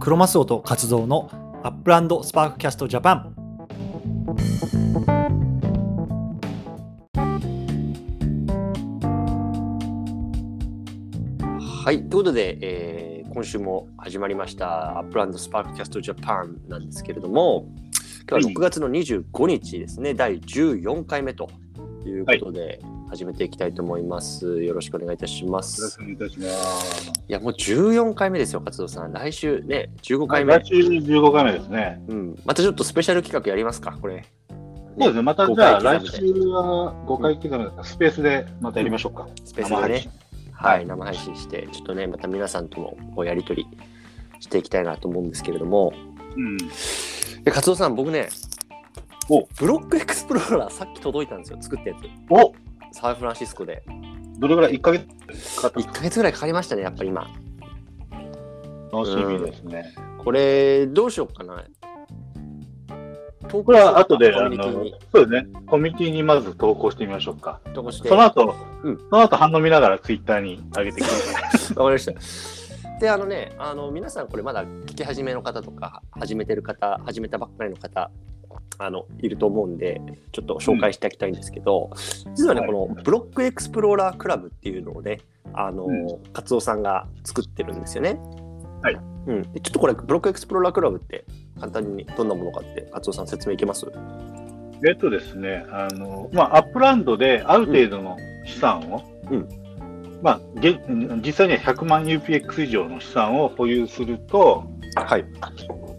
クロマスオとカツオのアップランドスパークキャストジャパン。はい、ということで、えー今週も始まりましたアップランドスパークキャストジャパンなんですけれども、今日は6月の25日ですね、第14回目ということで、始めていきたいと思います。よろしくお願いいたしまよろしす。くお願いいたします。いや、もう14回目ですよ、活動さん。来週ね、15回目。来週15回目ですね。うん、またちょっとスペシャル企画やりますか、これ。そうですね、またじゃあ5回来週は5回刻みだからスペースでまたやりましょうか。スペースでね、はい、生配信して、ちょっとね、また皆さんともこうやり取りしていきたいなと思うんですけれども、うん。で活動さん、僕ねお、ブロックエクスプローラーさっき届いたんですよ、作ったやつ。おサンフランシスコで。どれぐらい ?1 ヶ月？かかった1ヶ月ぐらいかかりましたね、やっぱり今。楽しみですね。これ、どうしようかな。投これは後で、コあのミュニティに、そうですね、コミュニティにまず投稿してみましょうか。投稿して。その後、うんその後反応見ながらツイッターに上げてください。わかりました。で、あのね、あの皆さんこれまだ聞き始めの方とか、始めてる方、始めたばっかりの方、あのいると思うんで、ちょっと紹介していきたいんですけど、実はね、はいこのブロックエクスプローラークラブっていうのをね、あの、うんカツオさんが作ってるんですよね。はい。うん、でちょっとこれ、ブロックエクスプローラークラブって簡単にどんなものかって、カツオさん説明いけます？えっとですね、あの、まあ、アップランドである程度の資産を、うんまあ、げ実際には100万 UPX 以上の資産を保有すると、はい。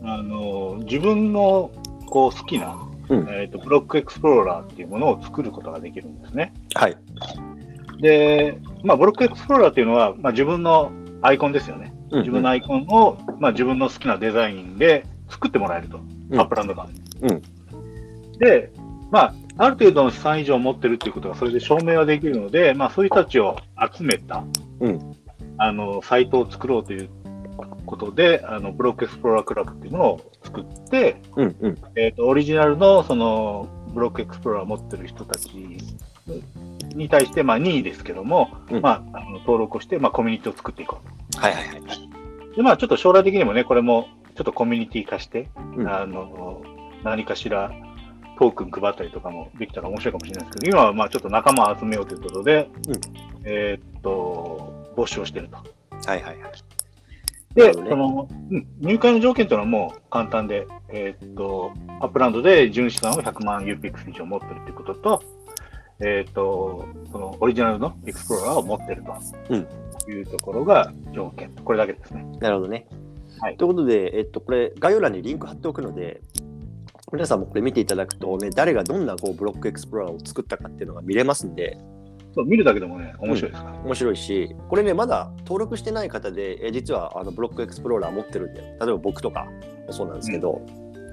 あの自分のこう好きな、うんえー、とブロックエクスプローラーっていうものを作ることができるんですね。はい。で、まあ、ブロックエクスプローラーっていうのは、まあ、自分のアイコンですよね。自分のアイコンを、まあ、自分の好きなデザインで作ってもらえると、うんアップランド側に。うんで、まあ、ある程度の資産以上持ってるっていうことがそれで証明はできるので、まあ、そういう人たちを集めた、うんあのサイトを作ろうということで、あのブロックエクスプローラークラブっていうものを作って、うんうん。えー、とオリジナルのそのブロックエクスプローラーを持ってる人たちに対して、まあ、任意ですけども、うんまあ、あの登録をして、まあ、コミュニティを作っていこはいはいはい。う。で、まあ、ちょっと将来的にもね、これもちょっとコミュニティ化して、うんあの何かしらトークン配ったりとかもできたら面白いかもしれないですけど、今はまあちょっと仲間を集めようということで、うんえーっと、募集をしてると。はいはいはい。なで、その、うん、入会の条件というのはもう簡単で、えーっと、アップランドで純資産を100万 UPX 以上持ってるということと、えーっと、そのオリジナルのエクスプローラーを持ってるうんというところが条件。これだけですね。なるほどね。はいということで、えっと、これ、概要欄にリンク貼っておくので、皆さんもこれ見ていただくと、ね、誰がどんなこうブロックエクスプローラーを作ったかっていうのが見れますんで、そう見るだけでもね、面白いですか？ら。面白いし、これね、まだ登録してない方で、え実はあのブロックエクスプローラー持ってるんで、例えば僕とかもそうなんですけど、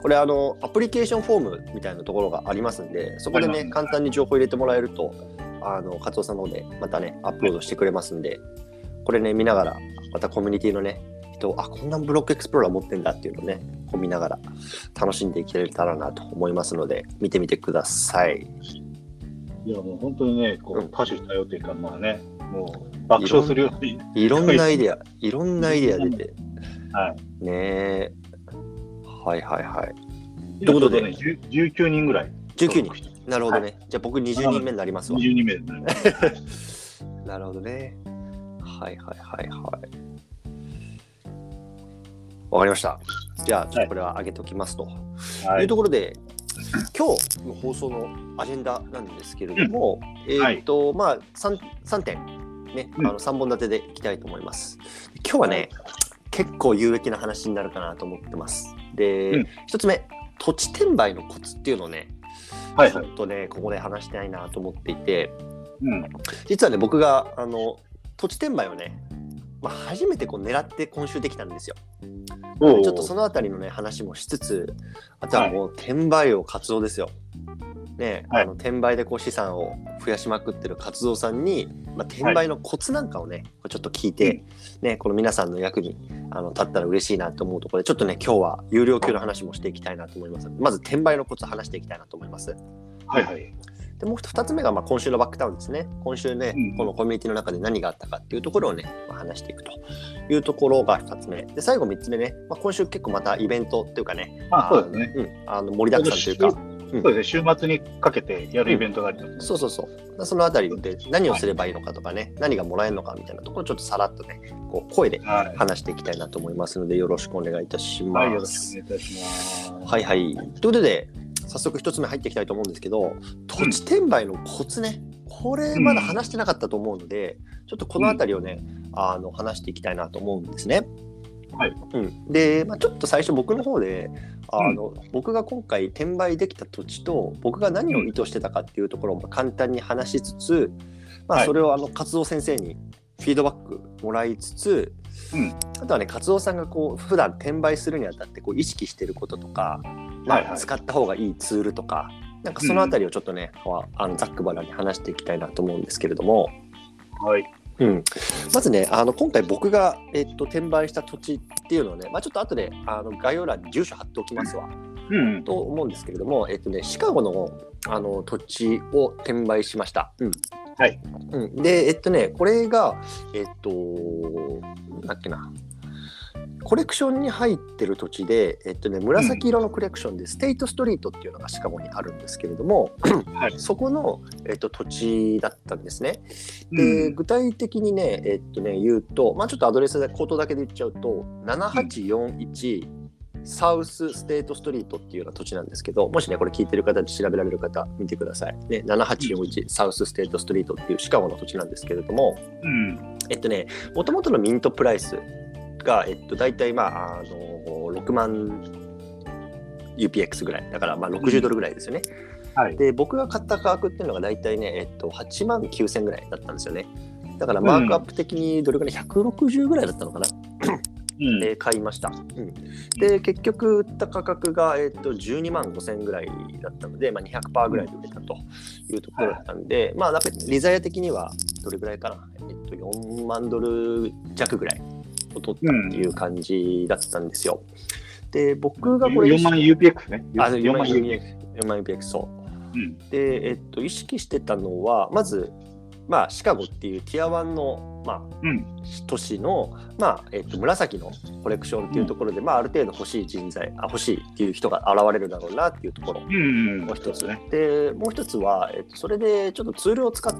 これあの、アプリケーションフォームみたいなところがありますんで、そこでね、簡単に情報入れてもらえると、あの、カツオさんの方でまたね、アップロードしてくれますんで、これね、見ながら、またコミュニティのね、人、あ、こんなブロックエクスプローラー持ってんだっていうのをね、こう見ながら楽しんでいけたらなと思いますので、見てみてください。いや、もう本当にね、こうう多種多様というか、まあね、もう爆笑するように、いろんな アイデア、いろんなアイデア出て、はねえ。はいはいはい。い。ということでね、10 19人ぐらい。19人。なるほどね。じゃあ僕20人目になりますわ。20人目ですね。なるほどね。はいはいはいはい。わかりました。じゃあ、これは上げておきますと。、はいいうところで、今日の放送のアジェンダなんですけれども、えっ、と、まあ3、3点、ね、うんあの3本立てでいきたいと思います。今日はね、結構有益な話になるかなと思ってます。で、うん一つ目、土地転売のコツっていうのをね、はいはい。ちょっとね、ここで話したいなと思っていて、うん。実はね、僕があの土地転売をね、まあ、初めてこう狙って今週できたんですよ。おちょっとそのあたりのね、話もしつつ、あとはもう転売を活動ですよ。ね、はいあの転売でこう資産を増やしまくってる活動さんに、まあ、転売のコツなんかをね、ちょっと聞いて、ね、この皆さんの役にあの立ったら嬉しいなと思うところで、ちょっとね、今日は有料級の話もしていきたいなと思います。まず転売のコツ話していきたいなと思います。はいはい。でもう2つ目がまあ今週のバックタウンですね。今週ね、うんこのコミュニティの中で何があったかっていうところをね、まあ、話していくというところが2つ目。で、最後3つ目ね、まあ、今週結構またイベントっていうかね、まあ、そうですね。うん、あの盛りだくさんというか、そうですね。週末にかけてやるイベントがあります、ねそうそうそう。そのあたりで何をすればいいのかとかね、何がもらえるのかみたいなところをちょっとさらっとね、こう声ではい。話していきたいなと思いますので、よろしくお願いいたします。はい、よろしくお願いいたします。はいはい。ということで、早速一つ目入っていきたいと思うんですけど、土地転売のコツね、これまだ話してなかったと思うので、ちょっとこのあたりをね、あの話していきたいなと思うんですね。はい。うん、で、まあ、ちょっと最初僕の方であの、僕が今回転売できた土地と僕が何を意図してたかっていうところも簡単に話しつつ、まあ、はい。それをあの活動先生にフィードバックもらいつつ、うん。あとはね活動さんがこう普段転売するにあたってこう意識してることとか、まあはいはい。使った方がいいツールとかなんかそのあたりをちょっとね、あのざっくばらんに話していきたいなと思うんですけれども、はい。うん、まずねあの今回僕が、えっと、転売した土地っていうのをね、まあ、ちょっと後であの概要欄に住所貼っておきますわ、うん。と思うんですけれども、えっとね、シカゴのあの土地を転売しました。うんはい。うん、で、えっとね、これが、えっと、なっけな、コレクションに入ってる土地で、えっとね、紫色のコレクションで、ステイトストリートっていうのがシカゴにあるんですけれども、はい。そこの、えっと、土地だったんですね。うでん具体的にね、えっとね、言うと、まあ、ちょっとアドレスで口頭だけで言っちゃうと、7841サウスステートストリートっていうような土地なんですけど、もしね、これ聞いてる方で調べられる方、見てください。ね、7841サウスステートストリートっていうシカゴの土地なんですけれども、うん。えっとね、もともとのミントプライスが、えっと、大体、まあ、あの、6万 UPX ぐらい。だから、まあ、60ドルぐらいですよね。はい。で僕が買った価格っていうのが大体ね、えっと、8万9000ぐらいだったんですよね。だからマークアップ的にどれぐらい、160ぐらいだったのかな、うん。で買いました。うん、で結局売った価格が、えっと、12万5000ぐらいだったので、まあ、200%ぐらいで売れたというところだったんで、まあなんかリザヤ的にはどれぐらいかな、えっと、4万ドル弱ぐらいを取ったっていう感じだったんですよ。で僕がこれ4万 UPX ね。あ4万 UPX UPX。4万 UPX そう。うん。で、えっと、意識してたのは、まず、まあ、シカゴっていうティア1の、まあ、うん。都市の、まあえっと、紫のコレクションっていうところで、まあ、ある程度欲しい人材あ欲しいっていう人が現れるだろうなっていうところうん。うん。もう一つ、ね。でもう一つは、えっと、それでちょっとツールを使っ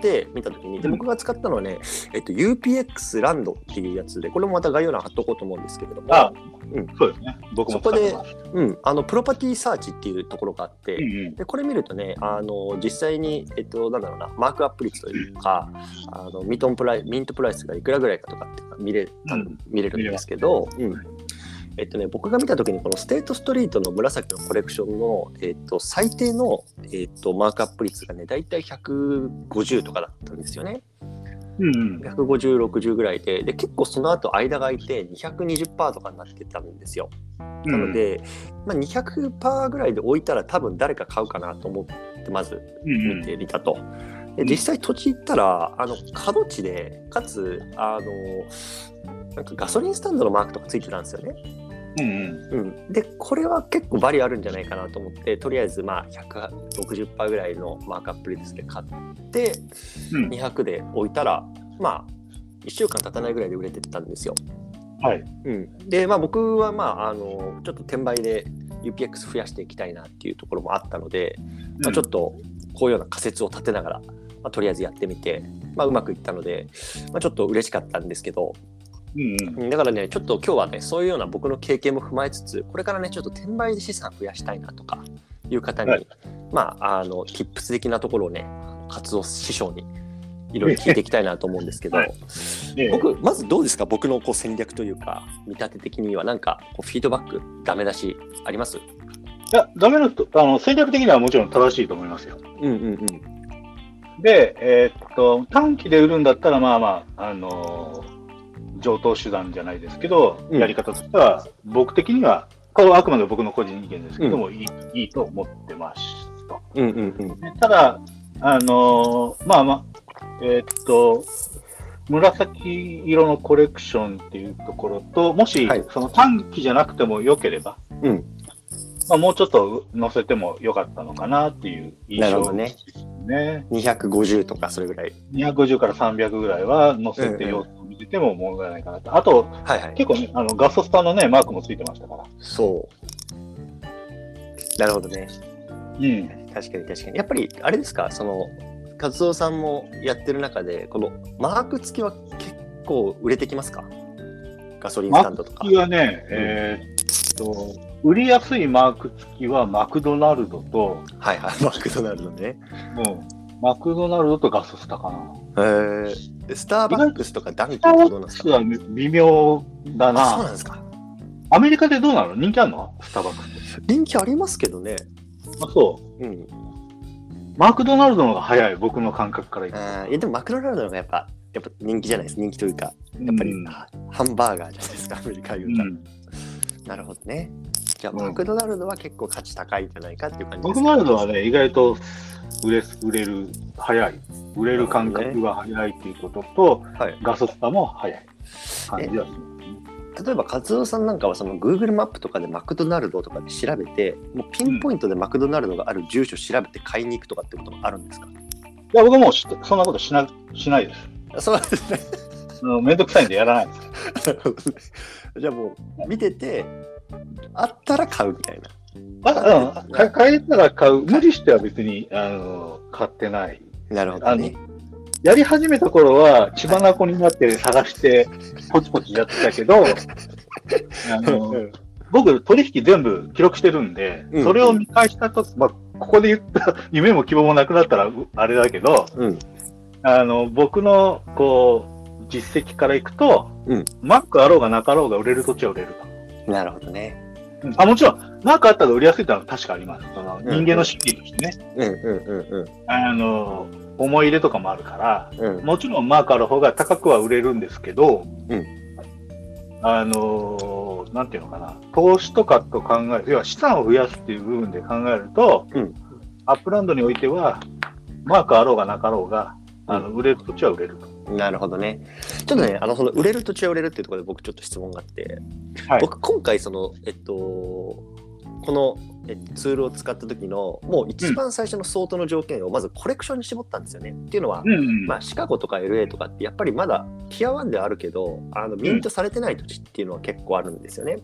てみたときにでうん。僕が使ったのはね、えっと、UPX ランドっていうやつでこれもまた概要欄貼っとこうと思うんですけれどもあうん。そうですね。僕もそこでうん、あのプロパティサーチっていうところがあって、うんうん。でこれ見るとねあの実際に、えっと、なんだろうなマークアップ率というかあのミトンプライミントプライスがいくらぐらいかとかって見れ,、うん。見れるんですけど、うんえっとね、僕が見た時にこのステートストリートの紫のコレクションの、えっと、最低の、えっと、マークアップ率がね大体150とかだったんですよね。うん。150、60ぐらいでで結構その後間が空いて220%とかになってたんですよ。なので、まあ、200%ぐらいで置いたら多分誰か買うかなと思ってまずうんうん見てみたと。で実際土地行ったらあの角地でかつあのなんかガソリンスタンドのマークとかついてたんですよね。うんうん、でこれは結構バリあるんじゃないかなと思ってとりあえずまあ160%ぐらいのマークアップ率で買ってうん。200で置いたらまあ1週間経たないぐらいで売れてったんですよ。はい。うん、で、まあ、僕は、まあ、あのちょっと転売で UPX 増やしていきたいなっていうところもあったので、まあ、ちょっとこういうような仮説を立てながら、まあ、とりあえずやってみて、まあ、うまくいったので、まあ、ちょっと嬉しかったんですけど、うんうん。うんだからねちょっと今日はねそういうような僕の経験も踏まえつつこれからねちょっと転売で資産増やしたいなとかいう方に、はい。まああの tips 的なところをね活動師匠にいろいろ聞いていきたいなと思うんですけど、はい。ええ。僕まずどうですか？僕のこう戦略というか見立て的にはなんかこうフィードバックダメ出しあります？いや、ダメなと、あの、戦略的にはもちろん正しいと思いますよ。うんうんうん。で、えーっと、短期で売るんだったら、まあまあ、あのー上等手段じゃないですけど、うん。やり方としては、僕的には、これはあくまで僕の個人意見ですけども、いいいいと思ってますと。うんうんうん。でただ、あのーまあまあ、えーっと、紫色のコレクションっていうところと、もし、はい。その短期じゃなくても良ければ、うん。まあ、もうちょっと載せても良かったのかなっていう印象なるほどね。ね。250とかそれぐらい。250から300ぐらいは載せて様子を見てても問題ないかなと。あと、はいはい。結構ね、あのガソスタのね、マークもついてましたから。そう。なるほどね。うん。確かに確かに。やっぱりあれですか、その、活動さんもやってる中で、このマーク付きは結構売れてきますか？ガソリンスタンドとか。次はね、えーっと、売りやすいマーク付きはマクドナルドと、はいはい、マクドナルドね。うん、マクドナルドとガソスタかな。へーでスターバックスとかダンキーバってどうなんですか？ックスは微妙だあそうなんな。ですか。アメリカでどうなの？人気あるの？スターバックス。人気ありますけどね。あ、そう。うん。マクドナルドの方が早い、僕の感覚から言うあーいやでもマクドナルドの方がやっぱ、やっぱ人気じゃないです。人気というか、と。やっぱり、うんハハンバーガーじゃないですか、アメリカ言うたら。うんなるほどね。じゃあ、うんマクドナルドは結構価値高いんじゃないかっていう感じマクですか？ドナルドはね、意外と売れ売れる、早い。売れる感覚が早いっていうことと、はい。ガソスタも早い感じはする。例えば、カツオさんなんかはその Google マップとかでマクドナルドとかで調べて、もうピンポイントでマクドナルドがある住所調べて買いに行くとかってこともあるんですか？いや、僕はもうしそんなことしなしないです。あそうですね。めんどくさいんでやらないです。じゃあもう見てて、あったら買うみたいな。あうん、か買えたら買う。無理しては別にあの買ってない。なるほどね。やり始めた頃は血眼になって探してポチポチやってたけど、あの僕取引全部記録してるんで、うんそれを見返したとまあ、ここで言った夢も希望もなくなったらうあれだけど、うん。あの僕のこう実績からいくと、うんマックあろうがなかろうが売れる土地は売れると。なるほどね。あもちろん、マークあったら売りやすいってのは確かあります。そのん人間の心理としてね、うんうんうんあの、思い入れとかもあるから、うん。うん。もちろんマークある方が高くは売れるんですけど、うんあの、なんていうのかな、投資とかと考える、要は資産を増やすっていう部分で考えると、うんアップランドにおいては、マークあろうがなかろうが、あの売れる土地は売れると。なるほどね。ちょっとね、あの、その売れる土地は売れるっていうところで僕ちょっと質問があって、はい僕今回その、えっと、この、えっと、ツールを使った時のもう一番最初の相当の条件をまずコレクションに絞ったんですよね。っていうのは、うんうんまあ、シカゴとか LA とかってやっぱりまだティア1ではあるけどあのミントされてない土地っていうのは結構あるんですよね。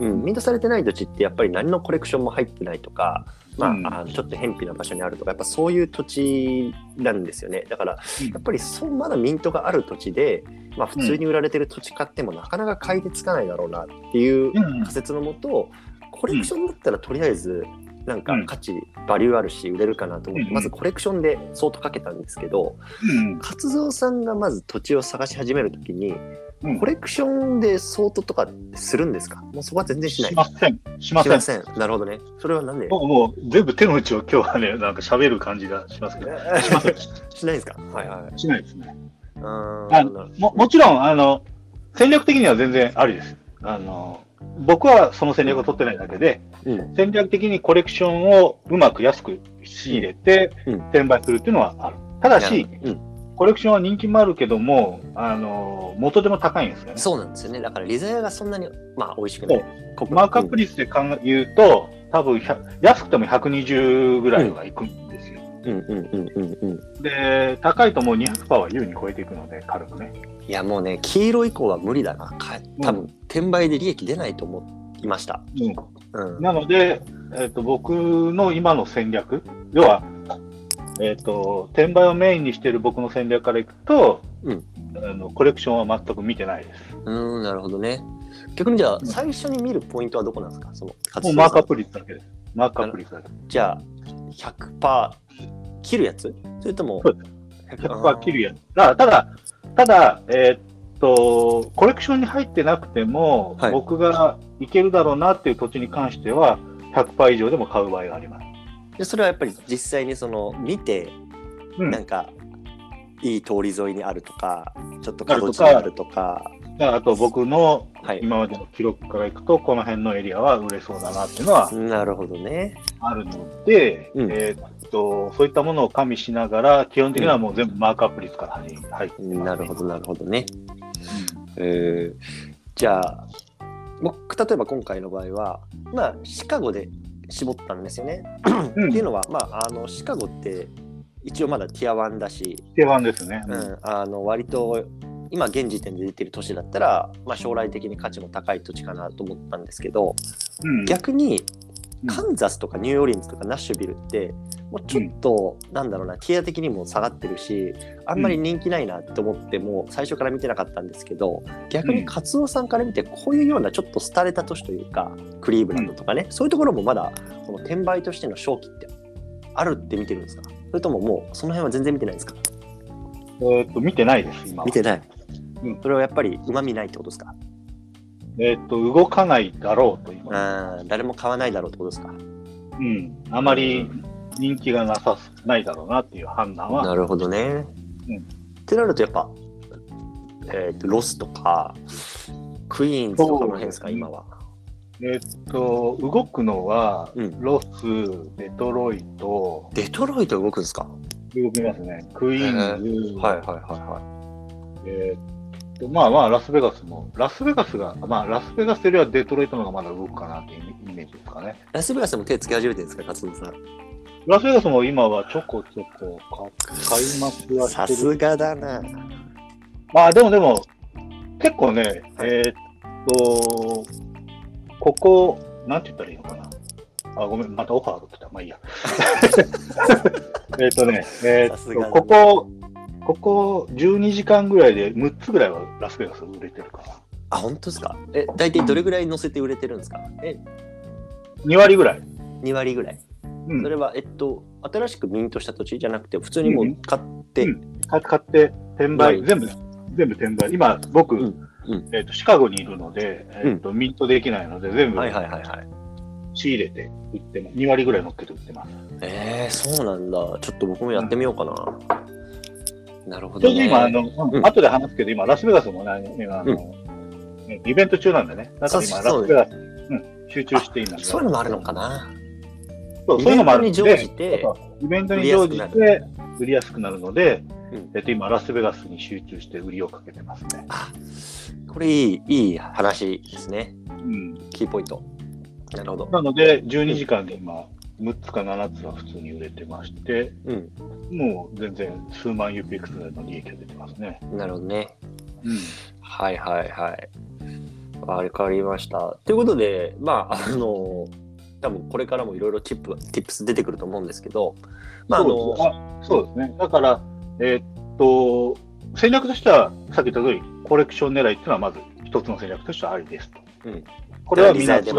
うん、ミントされてない土地ってやっぱり何のコレクションも入ってないとか、まあうん。あのちょっと偏僻な場所にあるとかやっぱそういう土地なんですよね。だからうん。やっぱりそうまだミントがある土地で、まあ、普通に売られてる土地買ってもなかなか買い手つかないだろうなっていううん。仮説のもとコレクションだったらとりあえずなんかうん。価値、バリューあるし売れるかなと思って、うんまずコレクションで相当かけたんですけど、うん活動さんがまず土地を探し始めるときに、うんコレクションで相当とかするんですか？もうそこは全然しない。しません。しません。せん。なるほどね。それはなんで？もうもう全部手の内を今日はね、なんか喋る感じがしますけど、しません。しないですか？はいはい。しないですね。あももちろん、あの、戦略的には全然ありです。あの、僕はその戦略を取ってないだけで、うん戦略的にコレクションをうまく安く仕入れてうん転売するっていうのはある。ただし、うん、コレクションは人気もあるけども、あの、元でも高いんですよね。そうなんですよね。だからリザヤがそんなに、まあ、美味しくない。ここマークアップ率で考え言うと、多分100安くても120ぐらいはいくんですよ。うんうんうんうんうん。で、高いともう200%は優に超えていくので、軽くね。いやもうね、黄色以降は無理だな。か多分、転売で利益出ないと思いました。うん。なので、えっと僕の今の戦略、要は、えっと転売をメインにしている僕の戦略からいくと、うんあのコレクションは全く見てないです。うん、なるほどね。逆にじゃあ、うん最初に見るポイントはどこなんですか？そのもうマークアップ率だけです。マークアップ率だけ。じゃあ、100%切るやつ？それともそう100%切るやつ。だただ、ただ、えっと、コレクションに入ってなくても、はい僕がいけるだろうなっていう土地に関しては、100%以上でも買う場合があります。でそれはやっぱり実際にその見て、うん。なんかいい通り沿いにあるとかちょっと角地にあるとか。あと僕のはい。今までの記録からいくと、この辺のエリアは売れそうだなっていうのはなるほどね。あるので、うん。えーっと、そういったものを加味しながら、基本的にはもう全部マークアップ率から入ってますなるほどなるほどね。えーじゃあ僕例えば今回の場合はまあシカゴで絞ったんですよね。うん。っていうのは、まあ、あのシカゴって一応まだティア1だし、定番ですね。うん、あの割と今現時点で出てる都市だったら、まあ、将来的に価値も高い土地かなと思ったんですけどうん。逆にうんカンザスとかニューオーリンズとかナッシュビルってもうちょっと、なんだろうなティア的にも下がってるしあんまり人気ないなって思っても最初から見てなかったんですけど逆にカツオさんから見てこういうようなちょっと廃れた都市というかクリーブランドとかね、そういうところもまだこの転売としての正気ってあるって見てるんですか？それとももうその辺は全然見てないんですか？えーっと、見てないです、今は。見てない、うん。それはやっぱりうまみないってことですか？えーっと、動かないだろうと今。あー誰も買わないだろうってことですか？うん。あまり人気がなさす、ないだろうなっていう判断は。なるほどね、うん。ってなるとやっぱ、えーとロスとかクイーンズとかの辺ですか今は？えーっと、動くのは、うん。ロス、デトロイト、デトロイト動くんですか？動きますね。クイーンズ、はいはいはいはえーっと、まあまあ、ラスベガスも、ラスベガスが、まあ、ラスベガスよりはデトロイトの方がまだ動くかなっていうイメージですかね。いラスベガスでも手つけ始めてるんですか勝野さんラスベガスも今はちょこちょこ買いますはさしてる。すがだなまあでもでも、結構ね、えーっと、ここ、なんて言ったらいいのかな。あ、ごめん、またオファーが来た。まあいいや。えーっとね、えーっと、ここ、ここ12時間ぐらいで6つぐらいはラスベガス売れてるかな。あ本当ですか？え大体どれぐらい乗せて売れてるんですか？え2割ぐらい。2割ぐらい？うん。それはえっと新しくミントした土地じゃなくて普通にもう買って、うん。か買って、転売、はい全部、全部転売。今、僕、うんうん。えーっと、シカゴにいるので、えーっと、ミントできないので、全部はいはいはいはい。仕入れて売ってます。2割ぐらい乗っけて売ってます。えー、そうなんだ。ちょっと僕もやってみようかな、なるほど、ね、ちょうど今、あの、うん。後で話すけど、今、ラスベガスもね、今、あの、イベント中なんでね。だから今、ラスベガスに、うん、集中して今、そういうのもあるのかな。そうそういうのもあるのイベントに乗じてで、イベントに乗じて売りやすくなる。ので、うん。えっと、今、ラスベガスに集中して売りをかけてますね。あこれいいいい話ですね。うん。キーポイント。なるほど。なので、12時間で今、6つか7つは普通に売れてまして、うんもう全然数万 UPX の利益が出てますね。なるほどねうん。はいはいはいわかりましたということでまああの多分これからもいろいろチップティップス出てくると思うんですけどまああのそうですあそうですね。だから、えーっと、戦略としては、さっき言った通り、コレクション狙いっていうのはまず一つの戦略としてはありですと。うんこれはみんなせん、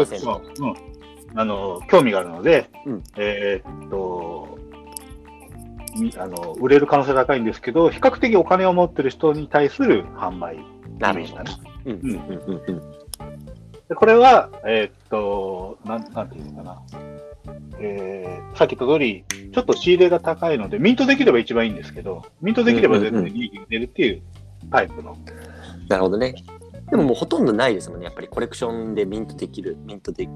あの興味があるので、うん。えーっとみあの、売れる可能性高いんですけど、比較的お金を持ってる人に対する販売ん。うん。うん。うん。でこれは、えーっと、なん、なんていうのかな。えーさっき言った通り、ちょっと仕入れが高いので、ミントできれば一番いいんですけど、ミントできれば全然利益が出るっていうタイプの。なるほどねでももうほとんどないですもんね。やっぱりコレクションでミントできるミントで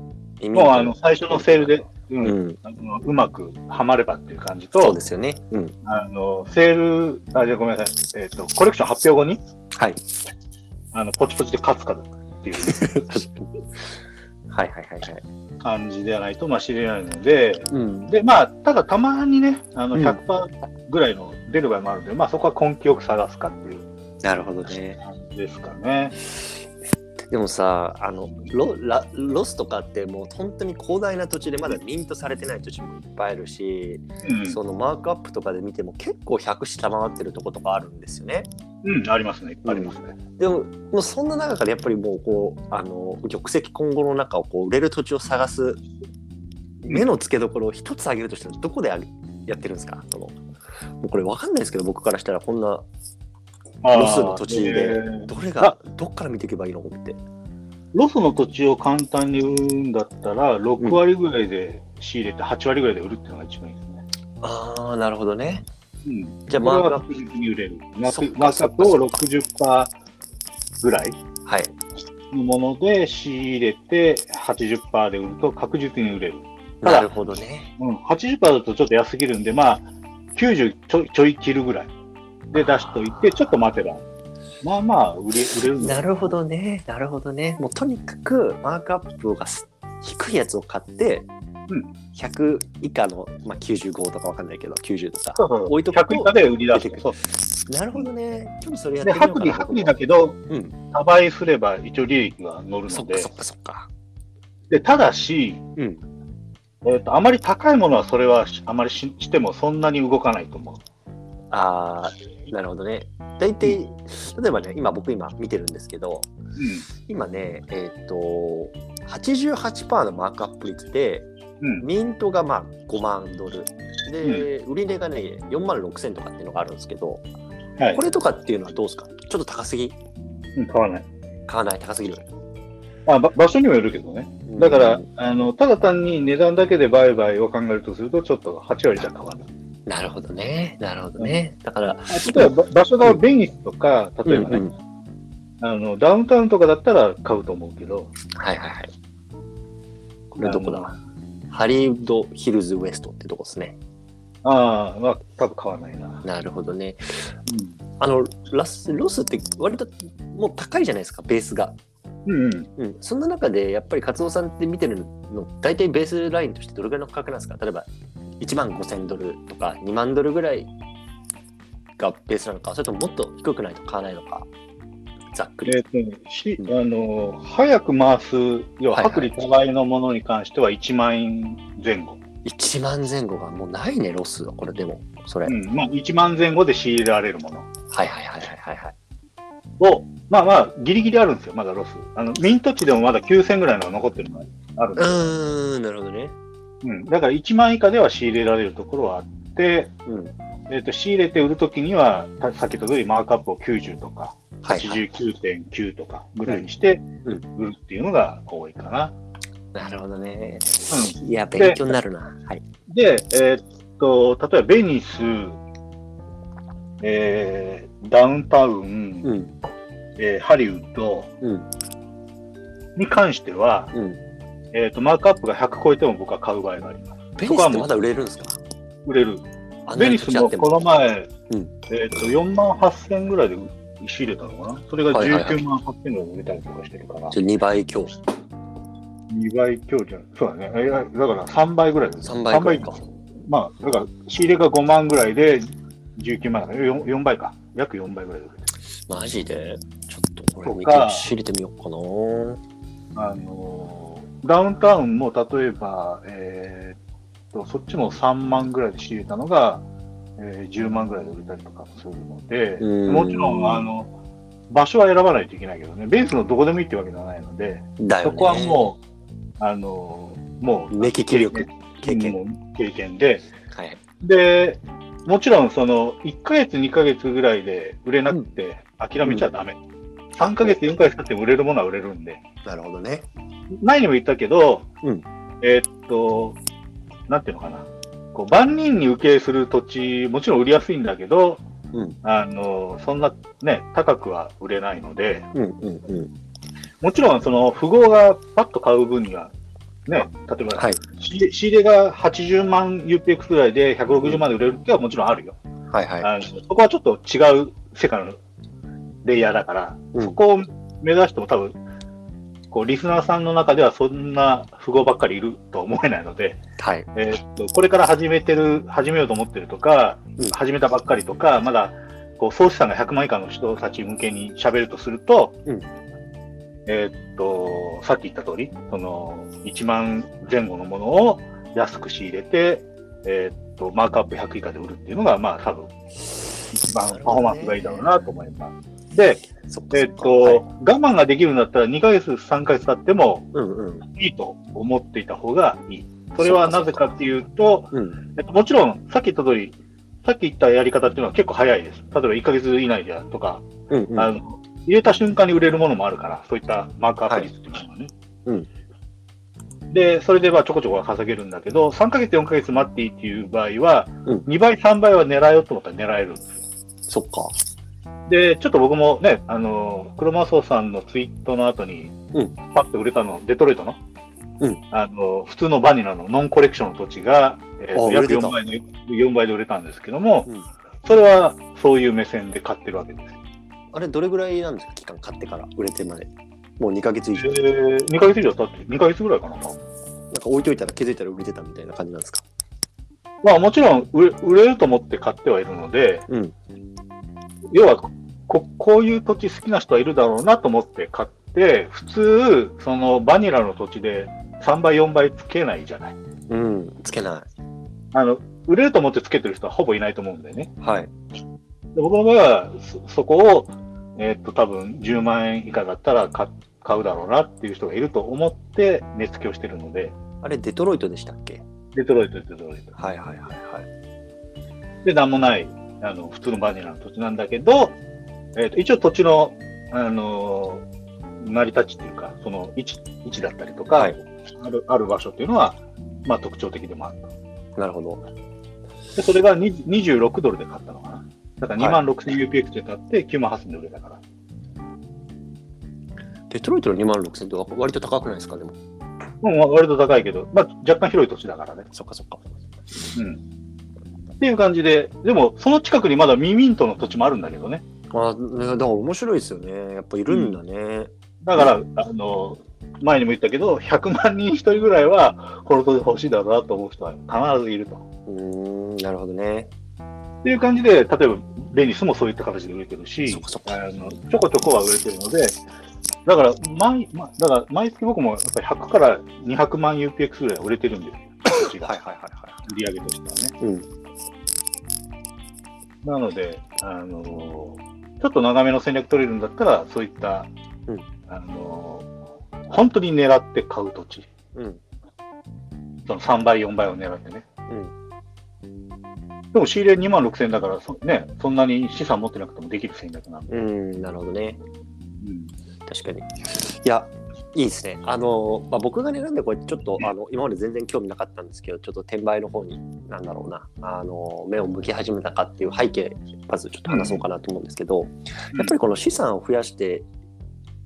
もうあの最初のセールで、うんうん。あのうまくはまればっていう感じとそうで、すよね。うん。あのセール、あ、じゃあごめんなさい、えーっと、コレクション発表後に、はい。あのポチポチで勝つかっていう。はいはいはいはい。感じではないと、まあ、知れないので、うん。で、まあ、ただたまにね、あのうん。100%ぐらいの出る場合もあるので、まあ、そこは根気よく探すかっていう。なるほどねですかね。でもさあのロラロスとかってもう本当に広大な土地でまだミントされてない土地もいっぱいあるし、うん、そのマークアップとかで見ても結構100下回ってるとことかあるんですよね。うん、ありますね。ありますね。でももうそんな中からやっぱりもうこうあの玉石混交の中をこう売れる土地を探す目の付けどころを一つ挙げるとしたらどこでやってるんですか？そのもうこれ分かんないですけど僕からしたらこんなロスの土地えでーどれがどっから見ていけばいいのって。ロスの土地を簡単に売るんだったら、6割ぐらいで仕入れて8割ぐらいで売るっていうのが一番いいですね。ああなるほどね。うん。じゃあこれマークアップは確実に売れる。マークマークアップを60%ぐらいはい。のもので仕入れて80%で売ると確実に売れる。なるほどね。うん、80%だとちょっと安すぎるんで、まあ、90ちょいちょい切るぐらいで出しといて、ちょっと待てば、まあまあ売れ売れるなるほどね。なるほどね。もうとにかくマークアップがす低いやつを買って、うん100以下の、まあ、95とかわかんないけど、90とか。そうそう置いとくと100以下で売り出すなるほどね。ちょっとそれやってで、みようかな。薄利、薄利だけど、うん。多倍すれば一応利益が乗るのでそっかそ、っかそっか。で、ただし、うん。えっ、と、あまり高いものはそれはしあまりししてもそんなに動かないと思う。ああ、なるほどね。大体、例えばね、今僕今見てるんですけど、う今ね、えっ、と、88%のマークアップ率で、ん。うん。ミントがまあ5万ドル。で、売値がね、4万6千とかっていうのがあるんですけど、はいこ。れとかっていうのはどうですか？ちょっと高すぎ？うん、買わない。買わない、高すぎる？あば場所にもよるけどね。だから、うんあの、ただ単に値段だけで売買を考えるとすると、ちょっと8割じゃ買わない。なるほどね。なるほどね。だから、あ例えば、ば場所がベニスとか、例えばね、うんうんあの、ダウンタウンとかだったら買うと思うけど、はいはいはい。これどこだ？ハリウッドヒルズウエストってとこですね。ああ、まあ、多分買わないな。なるほどね。うん。あの、ラス、ロスって割ともう高いじゃないですか、ベースが。うんうん。うん。そんな中で、やっぱりカツオさんって見てるの、大体ベースラインとしてどれぐらいの価格なんですか？例えば、1万5千ドルとか2万ドルぐらいがベースなのか、それとももっと低くないと買わないのか、ざっくり。えっ、とね、し、うんあの、早く回す、要ははいはい薄利多売のものに関しては1万円前後。1万前後がもうないね、ロスは。これでも、それ。うん。まあ、1万前後で仕入れられるものはいはいはいはいはいはい。を、まあまあ、ギリギリあるんですよ、まだロス。あの、ミント値でもまだ9000ぐらいのが残ってるのがあるんうですよーん、なるほどね。うん。だから1万以下では仕入れられるところはあって、うん。えっ、と、仕入れて売るときには、たさっき言った通りマークアップを90とか、はい、はい。89.9とかぐらいにしてうん売るっていうのが多いかな。なるほどね。ういや、勉強になるな。はい。で、えーっと、例えばベニス、えーダウンタウン、うん。えーハリウッドうん。に関しては、うん。えーっと、マークアップが100超えても僕は買う場合があります。ベニスってまだ売れるんですか？売れる。ベニスも。もこの前、うんえーっと、4万8000ぐらいで仕入れたのかな？それがはいはいはい19万8000ぐらいで売れたりとかしてるから、じゃ2倍強。2倍強じゃん。そうだね。えーだから3倍ぐらいです。3倍くらいか。まあ、だから仕入れが5万ぐらいで19万だから 4, 4倍か。約4倍ぐらいで売れてるマジで？ちょっとこれ見て、知れてみようかな。あのーダウンタウンも例えば、えーっと、そっちも3万ぐらいで仕入れたのが、えー10万ぐらいで売れたりとかするので、うんもちろん、あの、場所は選ばないといけないけどね、ベースのどこでもいいってわけではないので、ね。そこはもう、あのーもう、目利き力、経験。経験で、はい。で、もちろんその1ヶ月、2ヶ月ぐらいで売れなくて諦めちゃダメ。3ヶ月、4ヶ月経っても売れるものは売れるんで。なるほどね。前にも言ったけど、うんえーっと、なんていうのかな。こう万人に受けする土地、もちろん売りやすいんだけど、うん。あの、そんなね、高くは売れないので、うんうんうん。もちろんその富豪がパッと買う分には、ね、例えば、はい。仕入れが80万 UPX ぐらいで160万で売れるってはもちろんあるよ。はいはい。そこはちょっと違う世界のレイヤーだから、うんそこを目指しても多分、こう、リスナーさんの中ではそんな富豪ばっかりいるとは思えないので、はい。えーっと、これから始めてる、始めようと思ってるとか、うん始めたばっかりとか、まだ、こう、総資産が100万以下の人たち向けに喋るとすると、うんえーっと、さっき言った通り、その、1万前後のものを安く仕入れて、えーっと、マークアップ100以下で売るっていうのが、まあ、多分、一番パフォーマンスがいいだろうなと思います。で。えーっと、はい我慢ができるんだったら2ヶ月、3ヶ月経っても。いいと思っていた方がいい。それはなぜかっていうと、うん。えっと、もちろん、さっき言った通り、さっき言ったやり方っていうのは結構早いです。例えば1ヶ月以内でとか、うんうん。あの、入れた瞬間に売れるものもあるから、そういったマークアップ率っていうのはね。うんで、それでまあちょこちょこは稼げるんだけど、3ヶ月、4ヶ月待っていいっていう場合は、うん2倍、3倍は狙えようと思ったら狙えるんですよ。そっか。で、ちょっと僕もね、あの、黒マソさんのツイートの後に、うんパッと売れたの、デトロイトの、うんあの、普通のバニラのノンコレクションの土地が、えーと約あ売れてた4倍で、4倍で売れたんですけども、うんそれはそういう目線で買ってるわけです。あれ、どれぐらいなんですか期間買ってから売れてまで？もう2ヶ月以え上。ー、2ヶ月以上経って、2ヶ月ぐらいかな。か置いといたら気づいたら売れてたみたいな感じなんですか？まあもちろん売れ売れると思って買ってはいるので、うん。要はこ、こういう土地好きな人はいるだろうなと思って買って、普通、そのバニラの土地で3倍、4倍つけないじゃない。うん。つけなあの、売れると思ってつけてる人はほぼいないと思うんだよね。い。はい。で僕の場合は、そそこを、えーっと、多分10万円以下だったら買買うだろうなっていう人がいると思って値付けをしてるので、あれ、デトロイトでしたっけ？デトロイト、デトロイト。はいはいはいはい。で、なんもない、あの、普通のバニラの土地なんだけど、えっ、と、一応土地の、あのー成り立ちっていうか、その位置、位置だったりとか、はいある、ある場所っていうのは、まあ特徴的でもあると。なるほど。で、それが20 26ドルで買ったのかな。だから2は万6000 UPX で買って9万8000で売れたから。デトロイトの2万6000って割と高くないですかでも。うん、割と高いけど、まあ若干広い土地だからね。そっかそっか。うん。っていう感じで、でもその近くにまだミミントの土地もあるんだけどね。あねだから面白いですよね。やっぱいるんだね。だから、あの、前にも言ったけど、100万人1人ぐらいは、この土地欲しいだろうなと思う人は必ずいると。うーん、なるほどね。っていう感じで、例えば、ベニスもそういった形で売れてるし、あのちょこちょこは売れてるので、だから、毎、ま、だから毎月僕もやっぱり100から200万 UPX ぐらいは売れてるんですよ。はいはいはいは売り上げとしてはね。い。うん。なので、あのちょっと長めの戦略取れるんだったら、そういった、うんあの本当に狙って買う土地、うん。その3倍、4倍を狙ってね。うん。でも仕入れ2万6000だからそ、ね、そんなに資産持ってなくてもできる戦略なんで。うん、なるほどね。うん確かに。いや、いいですね。あの、まあ、僕がね、なんでこれちょっと、あの、今まで全然興味なかったんですけど、ちょっと転売の方に、なんだろうな、あの、目を向き始めたかっていう背景、まずちょっと話そうかなと思うんですけど、やっぱりこの資産を増やして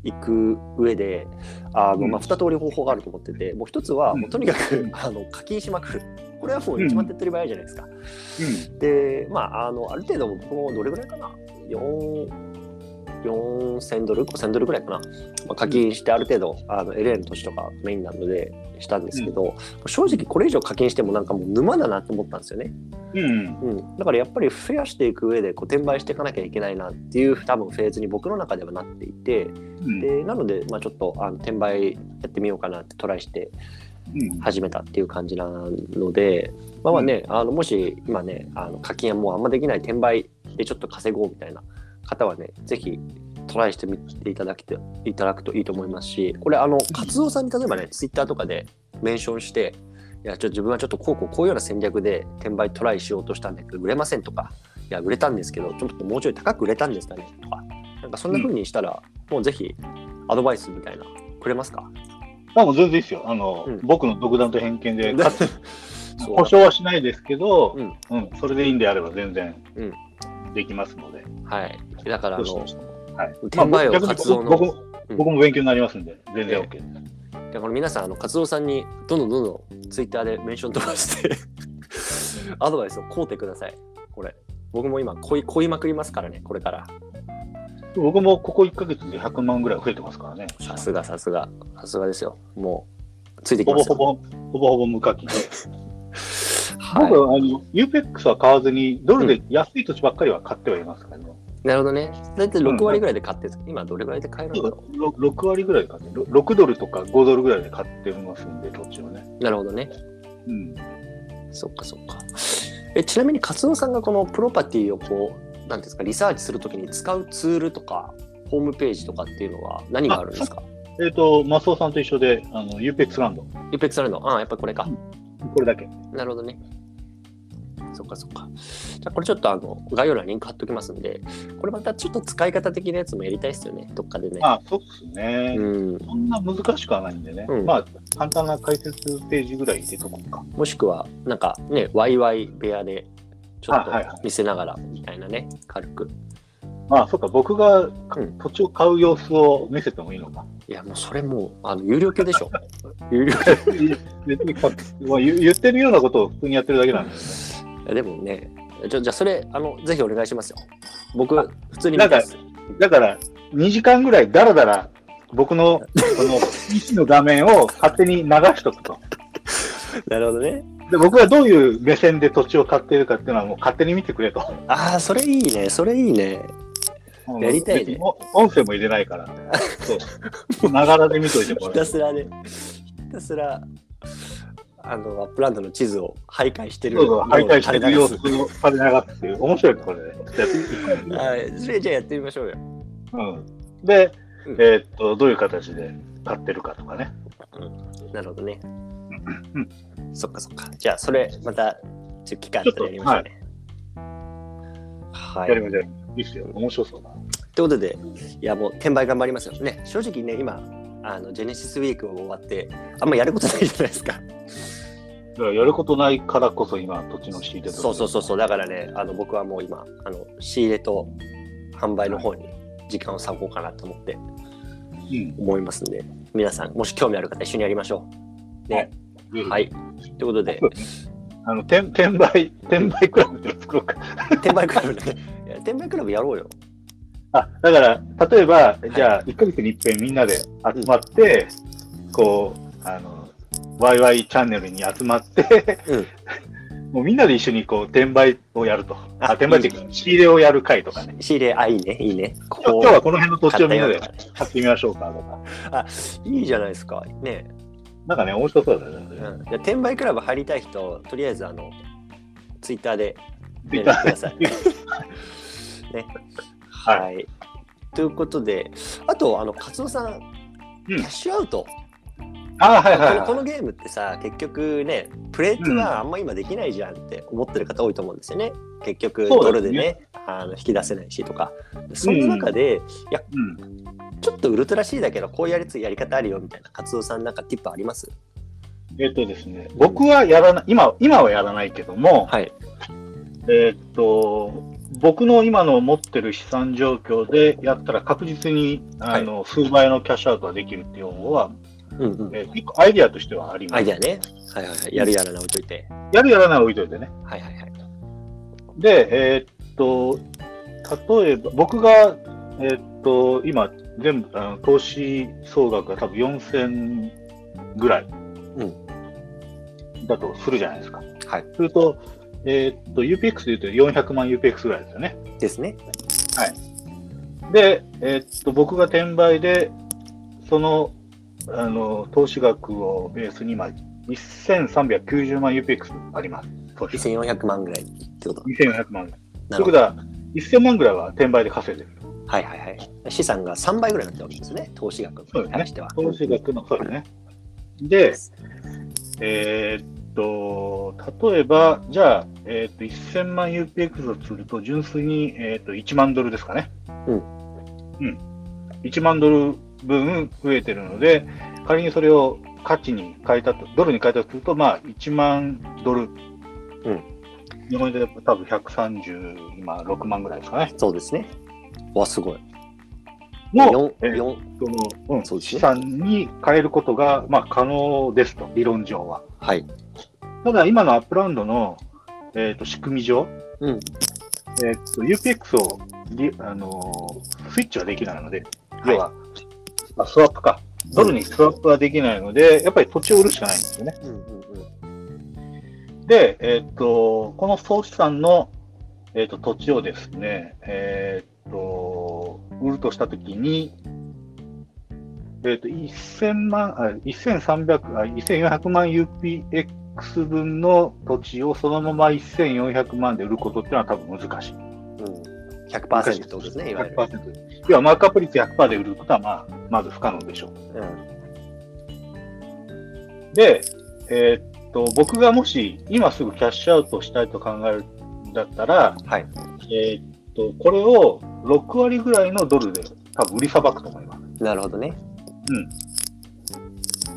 いく上で、あの、まあ、二通り方法があると思ってて、もう一つは、うんもうとにかく、あの、課金しまくる。これはもう一番手っ取り早いじゃないですか。うんで、まあ、あの、ある程度僕もどれぐらいかな ?4、4000ドル ?5000 ドルぐらいかな、まあ、課金してある程度、あの LA の土地とかメインなのでしたんですけど、正直これ以上課金してもなんかもう沼だなと思ったんですよね。うん。うん。だからやっぱり増やしていく上でこう転売していかなきゃいけないなっていう多分フェーズに僕の中ではなっていて、うん。で、なので、まあちょっとあの転売やってみようかなってトライしてうん。始めたっていう感じなので、まあまあね、あのもし今ね、あの課金はもうあんまできない転売でちょっと稼ごうみたいな方はね、ぜひトライしてみていただきていただくといいと思いますし、これあの、活動さんに例えばね、ツイッターとかでメンションして、いや、ちょっと自分はちょっとこうこうこういうような戦略で転売トライしようとしたんだけど、売れませんとか、いや、売れたんですけど、ちょっともうちょい高く売れたんですかねとか、なんかそんな風にしたら、もうぜひアドバイスみたいな、くれますか？あもう全然いいですよ。あの、うん。僕の独断と偏見で、保証はしないですけど、うん。うん、それでいいんであれば全然うん。できますので。はい。だから、あの、はい。転売を活動の僕もうん僕も勉強になりますんで、全然 OK です。だから皆さん、あの、活動さんにどんどんどんどんツイッターでメンション飛ばして、アドバイスをこうてください。これ。僕も今、恋恋まくりますからね、これから。僕もここ1ヶ月で100万ぐらい増えてますからね。さすが、さすが、さすがですよ。もう、ついてきますよ。ほぼほぼ、ほぼほぼ無課金で。はい僕、あの、UPEX は買わずに、ドルで安い土地ばっかりは買ってはいますからね。なるほどね。だいたい6割ぐらいで買ってるんです今、どれぐらいで買えるんだろろ6割ぐらいで買って、ろ6ドルとか5ドルぐらいで買ってますんで、土地をね。う。なるほどね。うん。そっかそっか。え、ちなみに、活動さんがこのプロパティをこう、なんですか、リサーチするときに使うツールとか、ホームページとかっていうのは何があるんですか？えっ、と、マスオさんと一緒で、あの、UPEX ランド。ユペックスランド。ああ、やっぱこれか。これだけ。なるほどね。そっかそっか。じゃあこれちょっとあの概要欄にリンク貼っときますんで、これまたちょっと使い方的なやつもやりたいですよね、どっかでね。あ、そうっすね。うん、そんな難しくはないんでね。うんまあ、簡単な解説ページぐらい入れとこうか。もしくは、なんかね、ワイワイ部屋でちょっと見せながらみたいなね、軽く。まあ、そっか、僕がうん土地を買う様子を見せてもいいのか。いや、もうそれもう、あの有料級でしょ。有料級。言ってるようなことを普通にやってるだけなんでね。やでもね、ちょじゃあそれ、あの、ぜひお願いしますよ。僕、普通に見たいです。だから、2時間ぐらいだらだら、僕のこの PC の画面を勝手に流しとくと。なるほどね。で、僕がどういう目線で土地を買っているかっていうのはもう勝手に見てくれと。ああ、それいいね。それいいね。やりたいね別にお音声も入れないから。そう。ながらで見といてもひたすらね、ひたすら、あの、アップランドの地図を徘徊してるそうそう、徘徊してる様子をされっていう、面白いこれね。はい、それじゃあやってみましょうよ。うん。で、うんえーっと、どういう形で買ってるかとかね。なるほどね。うんそっかそっか。じゃあ、それ、また、ちょっと機会あったらやりましょうね。はい。やりましょう。いいっすよ。面白そうだ。ということで、いやもう転売頑張りますよね。正直ね、今、あのジェネシスウィーク終わって、あんまやることないじゃないですか。やることないからこそ今、土地の仕入れとかそうそうそうそう、だからね、あの僕はもう今、あの仕入れと販売の方に時間を割こうかなと思ってうん。思いますんで、皆さん、もし興味ある方、一緒にやりましょう。ね。はい。ということで、あの、転転売、転売クラブっていうの作ろうか。転売クラブでね、転売クラブやろうよ。あ、だから、例えば、じゃあ、1ヶ月に一遍みんなで集まって、こう、あの、ワイワイチャンネルに集まって、もうみんなで一緒にこう、転売をやると。あ、転売って仕入れをやる会とかね。仕入れ、あ、いいね、いいね。こ今日今日はこの辺の土地をみんなで買ってみましょうかとか。いいじゃないですか。ね。なんかね、面白そうだよね。うん、じゃあ転売クラブ入りたい人、とりあえずあの、ツイッターで連絡ください。ね。はいはい。ということで、あと、あの、カツオさん、うんキャッシュアウト、あはいはい、このこはい。のゲームってさ、結局ね、プレートはあんま今できないじゃんって思ってる方多いと思うんですよね。結局、そうドですねルでね、あの引き出せないしとか。そんな中で、いや、うん。ちょっとウルトラ C だけど、こうやりつやり方あるよみたいな、カツオさんなんかティップあります？えっ、とですね、僕はやらない、今、今はやらないけども、はい。えっ、と、僕の今の持ってる資産状況でやったら確実にあの、数倍のキャッシュアウトができるっていうのは、うんうん。えー一個アイディアとしてはあります。アイデアね。はいはいはい。やるやらない置いといて。やるやらない置いといてね。はいはいはい。で、えーっと、例えば、僕が、えーっと、今、全部、あの投資総額が多分4000ぐらい、だとするじゃないですか。はい。すると、えーっと、UPX で言うと400万 UPX ぐらいですよね。ですね。で、えーっと、僕が転売で、その、あの、投資額をベースに、今、1390万 UPX あります。投資2400万ぐらいってこと？2400万ぐらい。ということは、1000万ぐらいは転売で稼いでる。はいはいはい。資産が3倍ぐらいになってるわけですね。投資額に対しては。投資額の、そうですね。で、えーっと、例えば、じゃあ、えーっと、1000万 UPX とすると、純粋に、えーっと、1万ドルですかね。うん。うん。1万ドル分増えてるので、仮にそれを価値に変えたと、ドルに変えたとすると、まあ、1万ドル。うん。日本円で多分130、今、6万ぐらいですかね。そうですね。わ、すごい。の、4、えその、うんそうですね資産に変えることが、まあ、可能ですと、理論上は。はい。ただ、今のアップランドの、えー、と仕組み上、うん。えー、と UPX をリ、あのースイッチはできないので、はい要は、あスワップか。ドルにスワップはできないので、やっぱり土地を売るしかないんですよね。うんうんうん。で、えっ、と、この総資産の、えっ、と、土地をですね、えっ、と、売るとしたときに、えっ、と、1000万、あ、1300、あ、1400万 UPX 分の土地をそのまま1400万で売ることっていうのは多分難しい。うん100%ってことですね、いわゆる。100%。要はマークアップ率100%で売ることは、まあ、まず不可能でしょう。うん。で、えーっと、僕がもし今すぐキャッシュアウトしたいと考えるんだったら、はい。えーっと、これを6割ぐらいのドルで多分売りさばくと思います。なるほどね。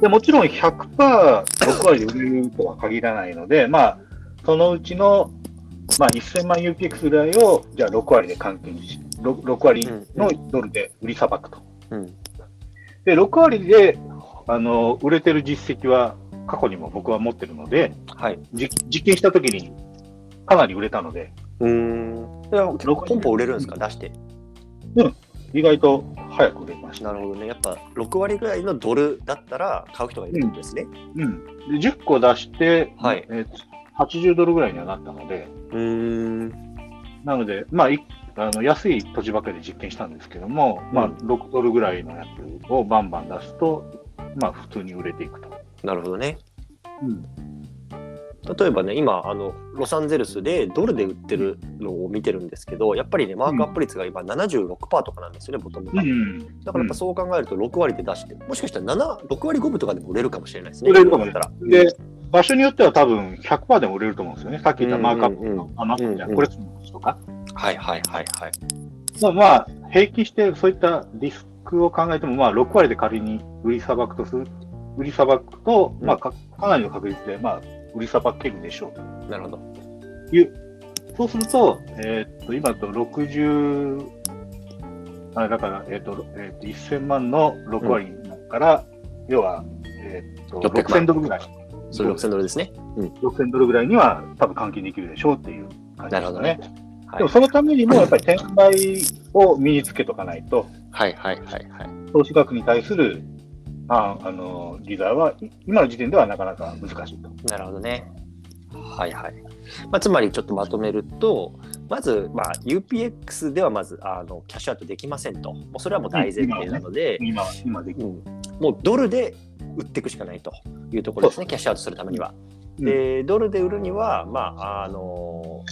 でもちろん100%、6割で売れるとは限らないので、まあ、そのうちの、まあ、1000万 UPX ぐらいを、じゃあ6割で換金し、6, 6割のドルで売りさばくと。うん。で、6割で、あの、売れてる実績は過去にも僕は持ってるので、はい。じ実験したときにかなり売れたので、うーん。いや結ンポン売れるんですか？出して。意外と早く売れましなるほどね。やっぱ6割ぐらいのドルだったら買う人がいるってことですね。うん。で、10個出して、はいえー80ドルぐらいにはなったので、うーん。なので、まあ、いあの安い土地ばかりで実験したんですけども、まあ、6ドルぐらいのやつをバンバン出すと、まあ、普通に売れていくと。なるほどね。うん。例えばね、今、あの、ロサンゼルスでドルで売ってるのを見てるんですけど、やっぱりね、マークアップ率が今76%とかなんですよね、ボトムが。うん。だからやっぱそう考えると6割で出して、もしかしたら7、6割5分とかでも売れるかもしれないですね。売れるかもしれだったら。で、場所によっては多分100%でも売れると思うんですよね。さっき言ったマークアップうんうんの、あ、マークアップじゃうんうんんこれとか。はいはいはいはい。まあ、まあ、平均してそういったリスクを考えても、まあ、6割で仮に売りさばくとする、売りさばくと、まあか、かなりの確率で、まあ、売りさばけるでしょうなるほど。という。そうすると、えーっと、今だと60、あだから、えーっと、えーっと、1000万の6割から、要は、えーっと、600 6000ドルぐらい。それ6000ドルですね。6000ドルぐらいには多分換金できるでしょうっていう感じですかね。はいでもそのためにもやっぱり転売を身につけとかないと、はいはいはいはい。投資額に対するああの利罪はい今の時点ではなかなか難しいと。なるほどね。はいはい。まあ、つまりちょっとまとめると、まず、まあ、UPX ではまずあのキャッシュアウトできませんと。もうそれはもう大前提なので、今は今できる。うんもうドルで売っていくしかないというところですね、キャッシュアウトするためには。で、ドルで売るには、まあ、あの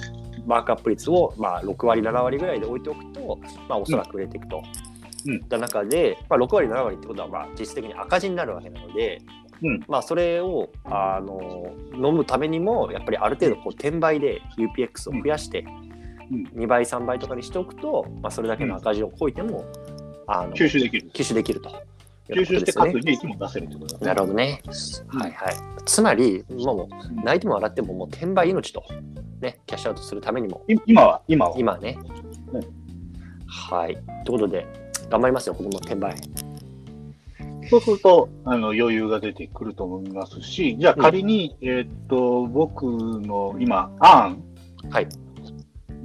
マークアップ率を、まあ、6割、7割ぐらいで置いておくと、まあ、おそらく売れていくと。うんいった中で、まあ、6割、7割ってことは、まあ、実質的に赤字になるわけなので、うんまあ、それをあの飲むためにも、やっぱりある程度こう転売で UPX を増やして、うん2倍、3倍とかにしておくと、まあ、それだけの赤字をこいても、あの吸収できる。吸収できると吸収して、かつ利益も出せるってことだね。なるほどね。うんはいはい。つまり、もう泣いても笑ってももう転売命と、ね、キャッシュアウトするためにも、い今は、今は。今ね。うんはい。ということで、頑張りますよ、僕も転売。そうするとあの余裕が出てくると思いますし、じゃあ仮に、えーっと僕の今、アーンはい。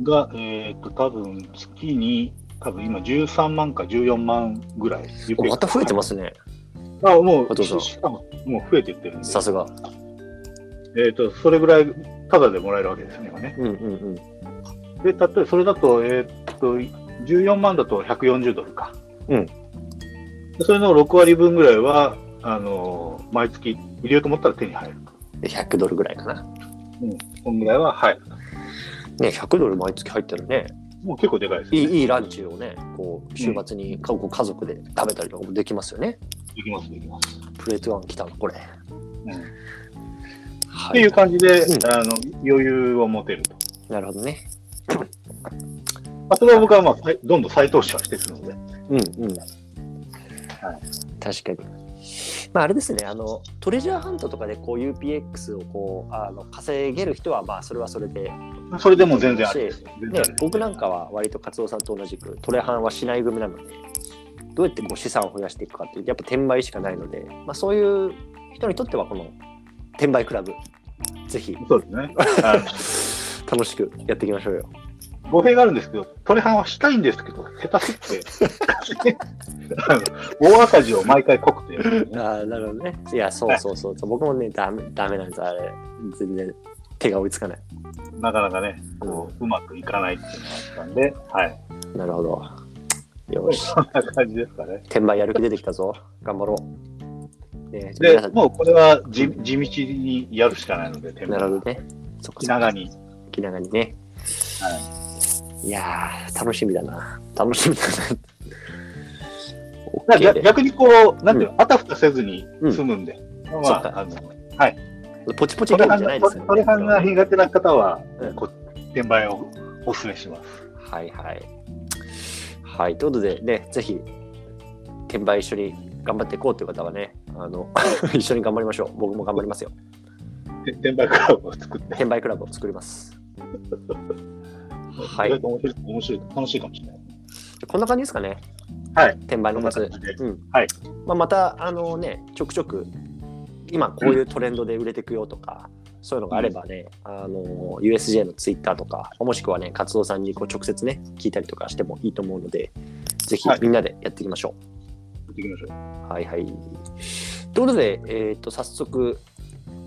が、えーっと多分月に多分今13万か14万ぐらい。おまた増えてますね、あもう、ししかももう増えていってるんで、さすが。えーっとそれぐらいタダでもらえるわけですね、今ね。うんうんうん。で、例えばそれだと、えーっと、14万だと140ドルか。うんでそれの6割分ぐらいは、あのー毎月入れようと思ったら手に入る。で、100ドルぐらいかな。こんぐらいは入る。ね、100ドル毎月入ったらね、もう結構でかいですね。いいいいランチをね、こう週末にかこう家族で食べたりとかもできますよね。できます、できます。プレートワン来たの、これ。うん、っはていう感じで、うんあの余裕を持てると。なるほどね。まあ、それは僕は、まあ、どんどん再投資はしていくので。うんうん。確かに。まああれですね、あのトレジャーハントとかでこう UPX をこうあの稼げる人はまあそれはそれで、それでも全然ありですよ。全然ね僕なんかは割とカツオさんと同じくトレハンはしない組なので、どうやってこう資産を増やしていくかっていうとやっぱ転売しかないので、まあそういう人にとってはこの転売クラブ、ぜひそうですね。楽しくやっていきましょうよ。語弊があるんですけど、トレハンはしたいんですけど、下手すぎて、大赤字を毎回濃くて、ああ、なるほどね。いや、そうそうそうそう、僕もね、ダメダメなんです、あれ。全然手が追いつかない。なかなかね、こううまくいかないっていうのがあったんで、はい。なるほど。よし。そんな感じですかね。転売やる気出てきたぞ。頑張ろう。ね、でもうこれは地地道にやるしかないので、なるほどね。そっか気そっか長に。気長にね。。はいいやー、楽しみだな。楽しみだな。だ逆にこう、なんていうの、あたふたせずに済むんで、まそっかあ、あの、ポチポチゲームトレハンがじゃないですよね。トレハンが苦手な方はうん、こ転売をお勧めします。はいはい。はい。ということで、ね、ぜひ、転売一緒に頑張っていこうという方はね、あの 一緒に頑張りましょう。僕も頑張りますよ。て転売クラブを作って。転売クラブを作ります。はい意外と面白い、面白い、楽しいかもしれない。こんな感じですかね。はい。転売のコツこんな感じで。うんはいまあ、また、あのね、ちょくちょく、今こういうトレンドで売れていくよとか、そういうのがあればね、あの USJ のツイッターとか、もしくはね、活動さんにこう直接ね、聞いたりとかしてもいいと思うので、ぜひはいみんなでやっていきましょっていきましょう。はいはい。ということで、えっ、と、早速、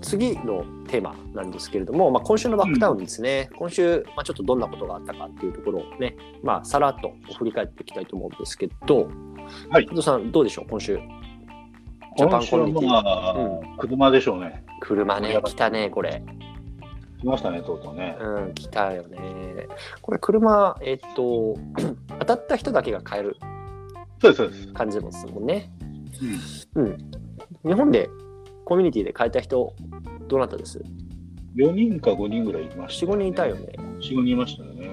次のテーマなんですけれども、まあ、今週のバックダウンですね、今週、まあ、ちょっとどんなことがあったかっていうところをね、まあ、さらっと振り返っていきたいと思うんですけど、はい加藤さん、どうでしょう、今週。ジャパ今週はンコミュニティ。まあ、車でしょうね。車ね、来たね、これ。来ましたね、とうとうね。うん、来たよね。これ、車、えっ、と、当たった人だけが買えるそうです、そうです。感じですもんね。うんうん。日本でコミュニティで買えた人、どなたです？4人か5人ぐらいいました、4、5人いたよ。ね。4、5人いましたよね。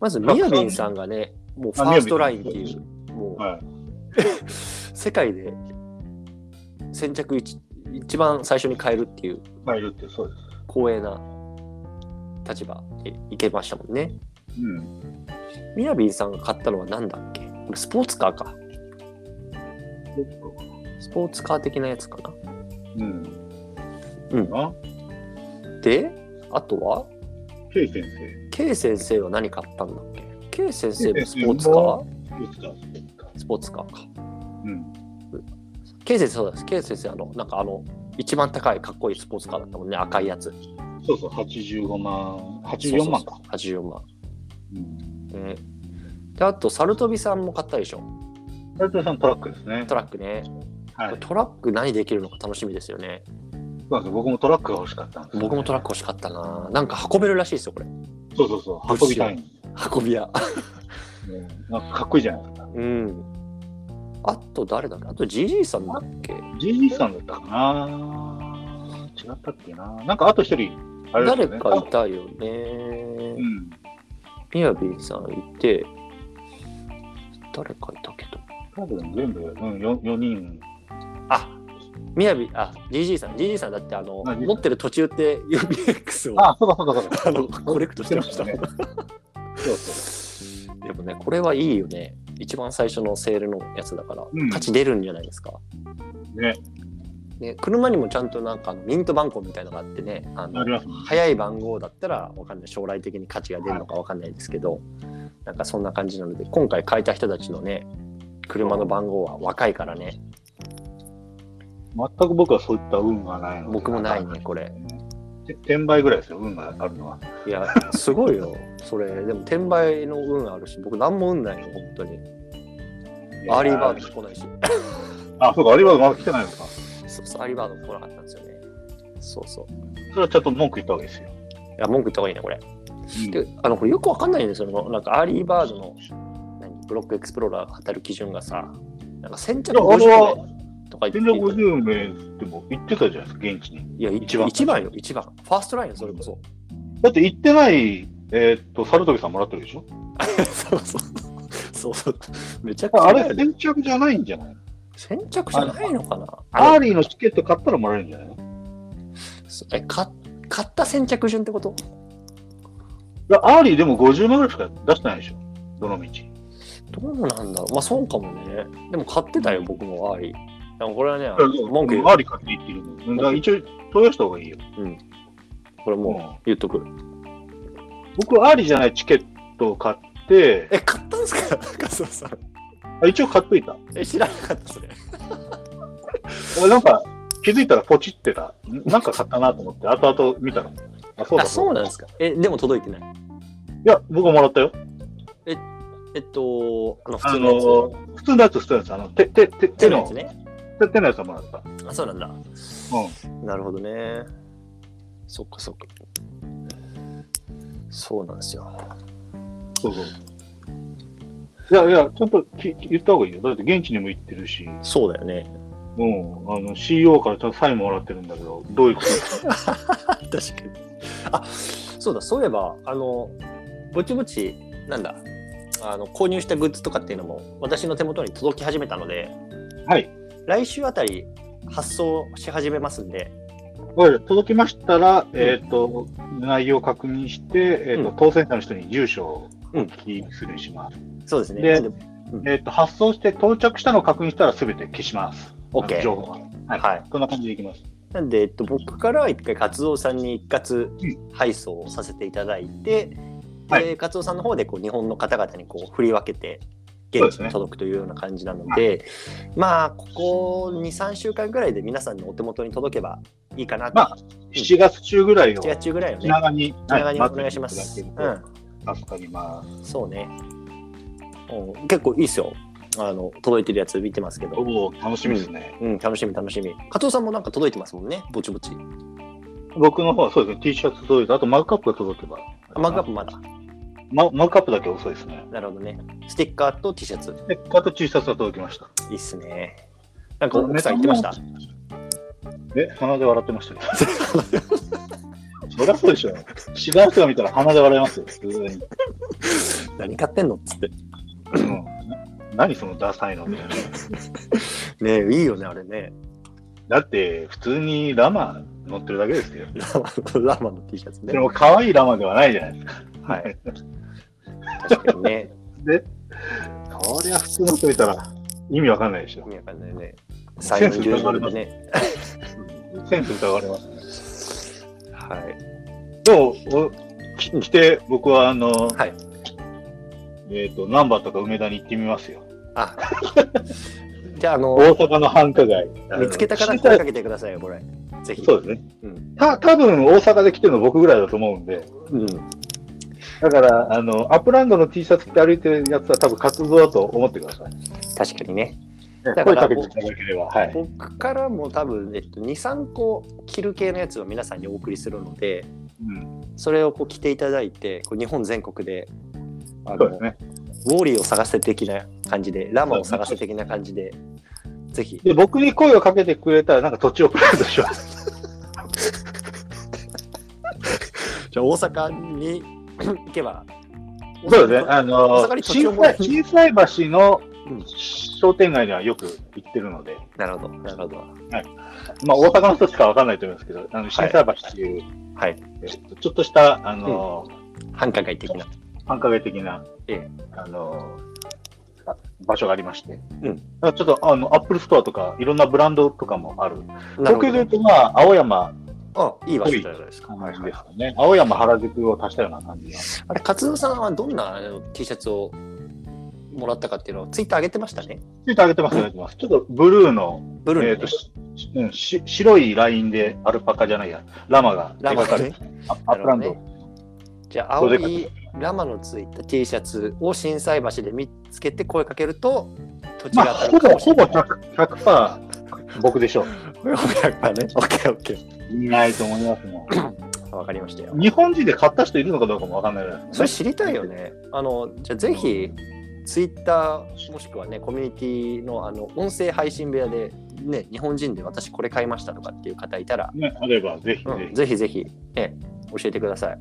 まず、みやびんさんがね、もうファーストラインっていう、もうはい。世界で先着一一番最初に買えるっていう入るって、そうです。光栄な立場でいけましたもんね。うん。みやびんさんが買ったのは何だっけ？スポーツカーか。スポーツカー的なやつかな。うん。うんあ、で、あとは、K 先生。K 先生は何買ったんだっけ ?K 先生もスポーツカー。スポーツカーか。うん。K 先生そうです。K 先生、あの、なんかあの、一番高いかっこいいスポーツカーだったもんね、赤いやつ。そうそう、85万、84万か。そうそうそう84万。うん。ねで、あと、サルトビさんも買ったでしょ？斉藤さんトラックですね。トラックね。はい。トラック何できるのか楽しみですよね。僕もトラックが欲しかったんですよね、僕もトラック欲しかったな。なんか運べるらしいですよ、これ。そうそうそう、運びたい運び屋。ね。なんかかっこいいじゃないですか。うん。あと誰だっけあと GG さんだっけ？GG さんだったかな違ったっけななんかあと一人、あれね。誰かいたようね。ん。みやびんさんいて、誰かいたけど。多分全部、うん、4, 4人。あみやび、あ、GG さん。GG さんだって、あの、持ってる途中って UBX をあ、そうかそうかそうか。あのコレクトしてました。ねそうそ でもね、これはいいよね。一番最初のセールのやつだから、うん価値出るんじゃないですか。う。ね、ね、車にもちゃんとなんかあのミント番号みたいなのがあってね、あのありますね。早い番号だったらわかんない将来的に価値が出るのかわかんないですけど、なんかそんな感じなので今回買いた人たちのね車の番号は若いからね全く僕はそういった運がないので僕もないねこれ。て転売ぐらいですよ、運があるのは。いやすごいよそれ。でも転売の運あるし僕何も運ないの本当に。アーリーバード来ないし。あ、そうか、アーリーバードまだ来てないのか。そうそうアーリーバードも来なかったんですよね。そうそう。それはちゃんと文句言ったわけですよ。いや文句言った方がいいねこれ。うん。であのこれよくわかんないんですよ。なんかアーリーバードの何ブロックエクスプローラーが当たる基準がさなんか先着いやあれ50は名とか言って全然50名っても言ってたじゃないですか、現地に。いや、一番一番。よ、一番。ファーストラインよ、それこそ。だって行ってない、えーっと、猿時さんもらってるでしょ？そうそう。そうそう。めちゃくちゃ。あれ、先着じゃないんじゃない？先着じゃないのかな？アーリーのチケット買ったらもらえるんじゃないの？いえか買った先着順ってこと？や、アーリーでも50万ぐらいしか出してないでしょ？どの道。どうなんだろうまあそうかもね。でも買ってたよ、僕もアーリー。でもこれはね、文句言うアーリー買っていいっていう一応、問い合わせた方がいいよ。これもう言っとく。僕、アーリーじゃないチケットを買って、え、買ったんですか？加藤さん。あ一応買っといた。え、知らなかった、それ。あなんか、気づいたらポチってた。んなんか買ったなと思って、後々見たら。あ、そうだあ、そうなんですか？え、でも届いてない？いや、僕はもらったよ。えっと、あの、普あ通のやつ。の、普通のやつ、普通のやつ。あの、手、手、手、手手ののやつ、ね。やつはもらった。あ、そうなんだ。うなるほどね。そっかそっか。そうなんですよ。ん。そうそう。いやいや、ちゃんとき言った方がいいよ。だって現地にも行ってるし、そうだよね。うん。あの、CEO からちゃんとサインもらってるんだけど、どういうこと 確かに。あ、そうだ、そういえば、あの、ぼちぼち、なんだ、あの、購入したグッズとかっていうのも、私の手元に届き始めたので、はい。来週あたり発送し始めますんで、届きましたら、えっ、と、内容を確認して、えっ、と、うん当選者の人に住所をお聞きするにします。そうですね。でえっ、と、発送して到着したのを確認したらすべて消します。OK あの情報は。はい。はいそんな感じでいきます。なんで、えっと、僕からは一回、カツオさんに一括配送をさせていただいて、はいで、カツオさんの方でこう日本の方々にこう振り分けて届くというような感じなので、まあ、ここ2、3週間ぐらいで皆さんのお手元に届けばいいかなと。まあ、7月中ぐらいを7月中ぐらいを気ね、長に、気長にお願いします。助かります。そうね。うん結構いいっすよ。あの、届いてるやつ見てますけど。おお、楽しみですね。うん、楽しみ楽しみ。加藤さんもなんか届いてますもんね、ぼちぼち。僕の方はそうですね、T シャツ届いて、あとマグカップが届けば。あマグカップまだ。ママグカップだけ遅いですね。なるほどね。ステッカーと T シャツ。で、あと T シャツが届きました。いいっすね。なんか奥さん言ってました？え、鼻で笑ってましたけど。そりゃそうでしょ。知らん人が見たら鼻で笑いますよ、普通に。何買ってんのっつって。何そのダサいのみたいな。ねえ、いいよね、あれね。だって、普通にラマ乗ってるだけですよ。ラマのラマの T シャツねで。も、可愛いラマではないじゃないですか。はい。確かにね。で、そりゃ普通の人見たら意味わかんないでしょ意。味わかんないね。最後10ドルでね。センス疑われますね。はい。でも、おき来て、僕は、あの、はい。えっ、と、難波とか梅田に行ってみますよ。あ、じゃあ、あの、大阪の繁華街。見つけた方声かけてくださいよ、これ。ぜひ。そうですね。うん。た、多分大阪で来てるの僕ぐらいだと思うんで。うん。だから、あの、アップランドの T シャツ着て歩いてるやつは多分加藤だと思ってください。確かにね。から声かけていただければ。はい。僕からも多分、えっと、2、3個着る系のやつを皆さんにお送りするので、うん。それをこう着ていただいて、こう日本全国で、あのね。ウォーリーを探せ的な感じで、ラマを探せ的な感じで、ぜひ。で、僕に声をかけてくれたら、なんか土地をプレゼントします。じゃあ大阪に 行けば。そうですね。あの大阪に、土地を震もらい橋のうん商店街にはよく行ってるので、なるほど、なるほど。まあ、大阪の人しかわかんないと思いますけど、あの、震災橋っていう、はい。えっとちょっとした、あの、繁華街的な。繁華街的な、えあの、あ場所がありまして、うんちょっと、あの、アップルストアとか、いろんなブランドとかもある。東京で言うと、まあ、青山あ、いい場所じゃないですか。感じですかね。青山原宿を足したような感じが。あれ、加藤さんはどんなあの T シャツをもらったかっていうのをツイッター上げてましたね。ツイッター上げてます、上げてます。ちょっとブルーの、ブルーの、ねえっと、しうんし白いラインでアルパカじゃないや、ラマがラマ描かれねて、ア アップランド。じゃあ、青いラマのついた T シャツを心斎橋で見つけて声かけると、土地まあ、が当たほぼ、るかもしれほぼない。100%、100%僕でしょう。ほぼ100%ね。オッケーオッケいないと思いますもー。わかりましたよん。。日本人で買った人いるのかどうかもわかんないですそれ知りたいよね。あの、じゃあぜひ、ツイッターもしくはね、コミュニティのあの音声配信部屋で、ね、日本人で私これ買いましたとかっていう方いたら、ね、あればぜひぜうんひ。ぜひぜひ、ね、教えてください。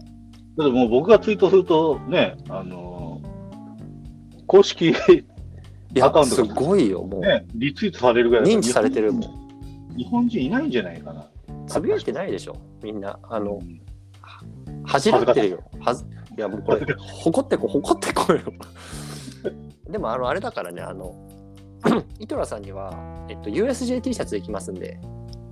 だってもう僕がツイートするとね、あのー公式、いやアカウントすがごいよ、もう。ね、リツイートされるぐらい認知されてるもん。日本人いないんじゃないかな。つぶやいてないでしょ、みんな。あのう、ん恥じらってるよ。はずいや、もうこれ、誇ってこ、誇ってこよ。でも、あの、あれだからね、あの、イトラさんには、えっと、USJT シャツできますんで、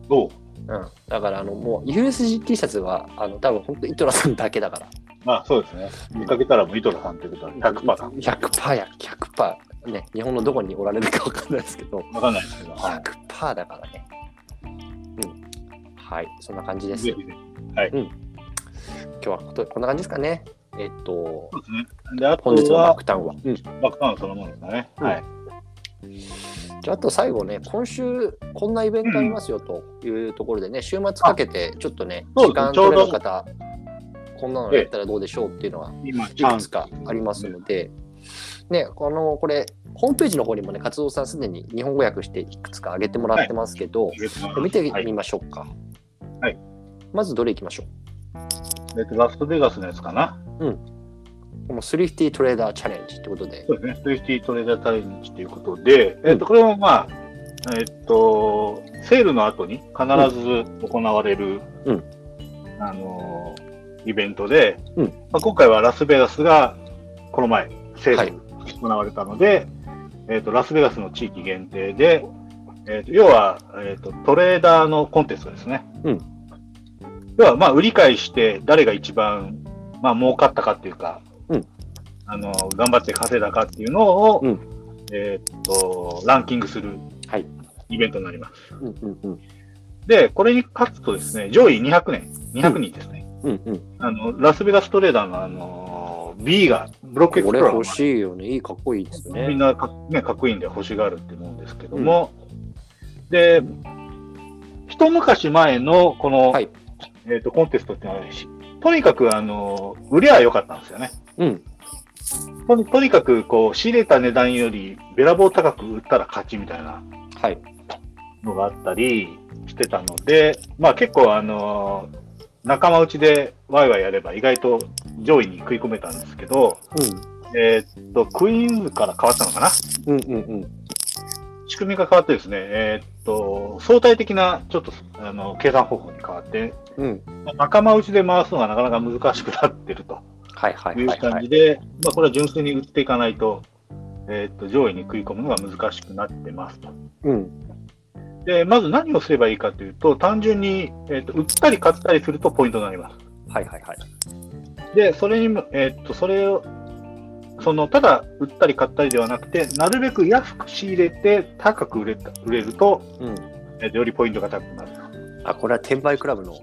どううん。だから、あの、もう、USJT シャツは、あの、多分本当イトラさんだけだから。まあそうですね。見かけたらもうイトラさんってことは100%だ。100%や、100%。ね、日本のどこにおられるかわかんないですけど、わかんないですけど。は100%だからね。うん。はい、そんな感じでい。す。ぜひぜひ。今日はことこんな感じですかね。えっと、そうですね。で、あと本日のは爆、誕は。うん爆弾そのものですかね。うんはい。じゃあ、あと最後ね、今週こんなイベントありますよというところでね、週末かけてちょっとね、時間取れる方、こんなのやったらどうでしょうっていうのは今、いくつかありますので、ね、この、これ、ホームページの方にもね、活動さんすでに日本語訳していくつか上げてもらってますけど、見てはいみましょうか。はい。まずどれいきましょう？えっと、ラストベガスのやつかな。このスリフティトレーダーチャレンジってことで、そうですね。スイフティトレーダーチャレンジということで、えっと、これはまあ、えっと、セールの後に必ず行われる、うん。あのー、イベントで、うん。まあ、今回はラスベガスがこの前、セはいール行われたので、えっと、ラスベガスの地域限定で、えっと、要は、えっと、トレーダーのコンテストですね。うん要は、まあ、売り買いして誰が一番、まあ、儲かったかっていうか、うんあの、頑張って稼いだかっていうのを、うんえーっと、ランキングするはいイベントになります。うんうんうん。で、これに勝つとですね、上位200年、200人ですね。うんうん。あの、ラスベガストレーダーのあの、B が、ブロックエクスプローラーしいよね。いい、かっこいいですよね。みんなか,、ね、かっこいいんで欲しがるって思うんですけども、で、一昔前のこの、はいえー、とコンテストってのはし、とにかくあの売りは良かったんですよね。うん。とにとにかくこう仕入れた値段よりべらぼう高く売ったら勝ちみたいなはい。のがあったりしてたので、まあ結構あの仲間内でワイワイやれば意外と上位に食い込めたんですけど、えーっと、クイーンズから変わったのかな？うん。うんうんうん。仕組みが変わってですね、えーっと、相対的なちょっとあの計算方法に変わって、うん。仲間内で回すのがなかなか難しくなってるとはいはいはいはいいう感じ。で、まあこれは純粋に売っていかないと、えーっと、上位に食い込むのが難しくなってますと。うん。で、まず何をすればいいかというと、単純に、えーっと、売ったり買ったりするとポイントになります。はいはいはい。で、それにも、えーっと、それを、その、ただ売ったり買ったりではなくて、なるべく安く仕入れて高く売れた売れると、うん。えーよりポイントが高くなると。あ、これは転売クラブの？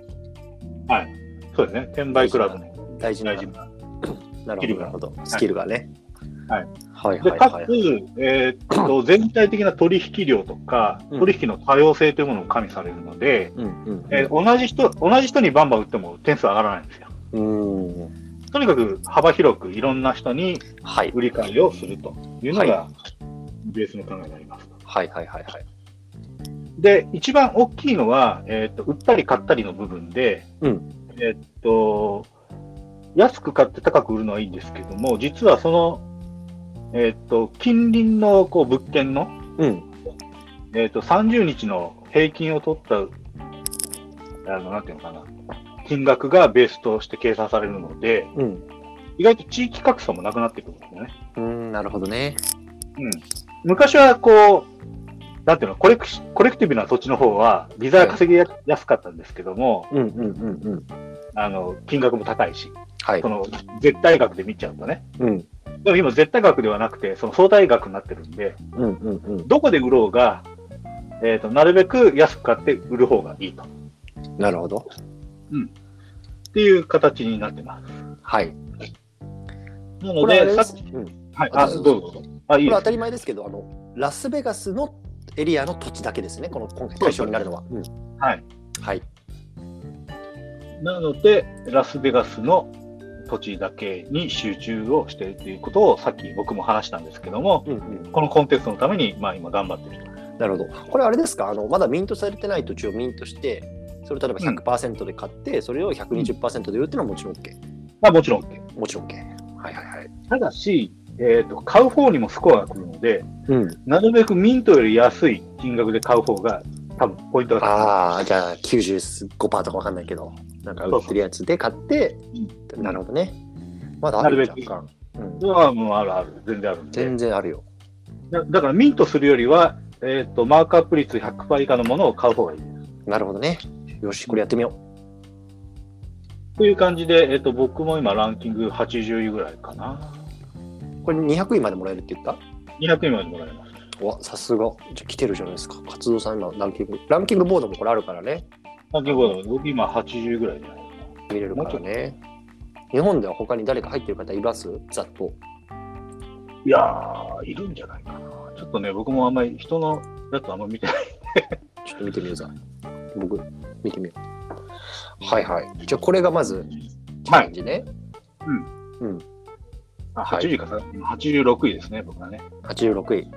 そうですね。転売クラブの大事な。大事な。なるほど、スキルがね。はい。はいで、はいはいかつ、。えーっと、全体的な取引量とか、うん取引の多様性というものを加味されるので、同じ人、同じ人にバンバン売っても点数上がらないんですよ。とにかく幅広くいろんな人にはい。売り買いをするというのはが、ベースの考えになります。はいはいはいはい。で、一番大きいのは、えーっと、売ったり買ったりの部分で、うんえーっと、安く買って高く売るのはいいんですけども、実はその、えーっと、近隣のこう物件の、うん。えーっと、30日の平均を取った、あの、なんていうのかな、金額がベースとして計算されるので、うん。意外と地域格差もなくなってくるんですよね。うん、なるほどね。うん。昔はこう、なんていうの、コレクシコレクティブな土地の方は、ビザが稼ぎやすかったんですけども、うんうんうんうん。あの、金額も高いし、はいそ。の、絶対額で見ちゃうとね。うん。でも今、絶対額ではなくて、その相対額になってるんで、うんうんうん。どこで売ろうが、えっ、と、なるべく安く買って売る方がいいと。なるほど。っていう形になってます。はい。なので、さっき、すうん。こはい、あ、どうぞ。あ、いいですれ当たり前ですけど、あの、ラスベガスのエリアの土地だけですね。この今回対象になるのは。うん。はい。はい。なので、ラスベガスの土地だけに集中をしているということを、さっき僕も話したんですけども、うんうん。このコンテストのために、まあ今頑張ってると。なるほど。これあれですか？あの、まだミントされてない土地をミントして、それを例えば100%で買って、それを120%で売るっていうのはもちろん OK。まあもちろん OK。もちろん OK。はいはいはい。ただし、えっ、と、買う方にもスコアが来るので、うん。なるべくミントより安い金額で買う方が、多分ポイントが高い。ああ、じゃあ95%とかわかんないけど、なんか売ってるやつで買って、うんなるほどね。まだあるなるべく若干。うんそれはもうあるある、全然ある。全然あるよ。だだからミントするよりは、えっ、と、マークアップ率100%以下のものを買う方がいいです。なるほどね。よし、これやってみよという感じで、えっ、と、僕も今ランキング80位ぐらいかな。う。これ200位までもらえるって言った？200位までもらえます。わ、さすが。じゃあ来てるじゃないですか。活動さん今ランキング。ランキングボードもこれあるからね。ランキングは僕今80位ぐらいじゃない。見れるからね。日本では他に誰か入ってる方います？ざっと。いやー、いるんじゃないかな。ちょっとね、僕もあんまり人のやつあんま見てない。ちょっと見てみようざ。僕、見てみよう。はいはい。じゃあこれがまず、チャレンジね。あ、はい80位かさ、今86位ですね、僕はね。86位。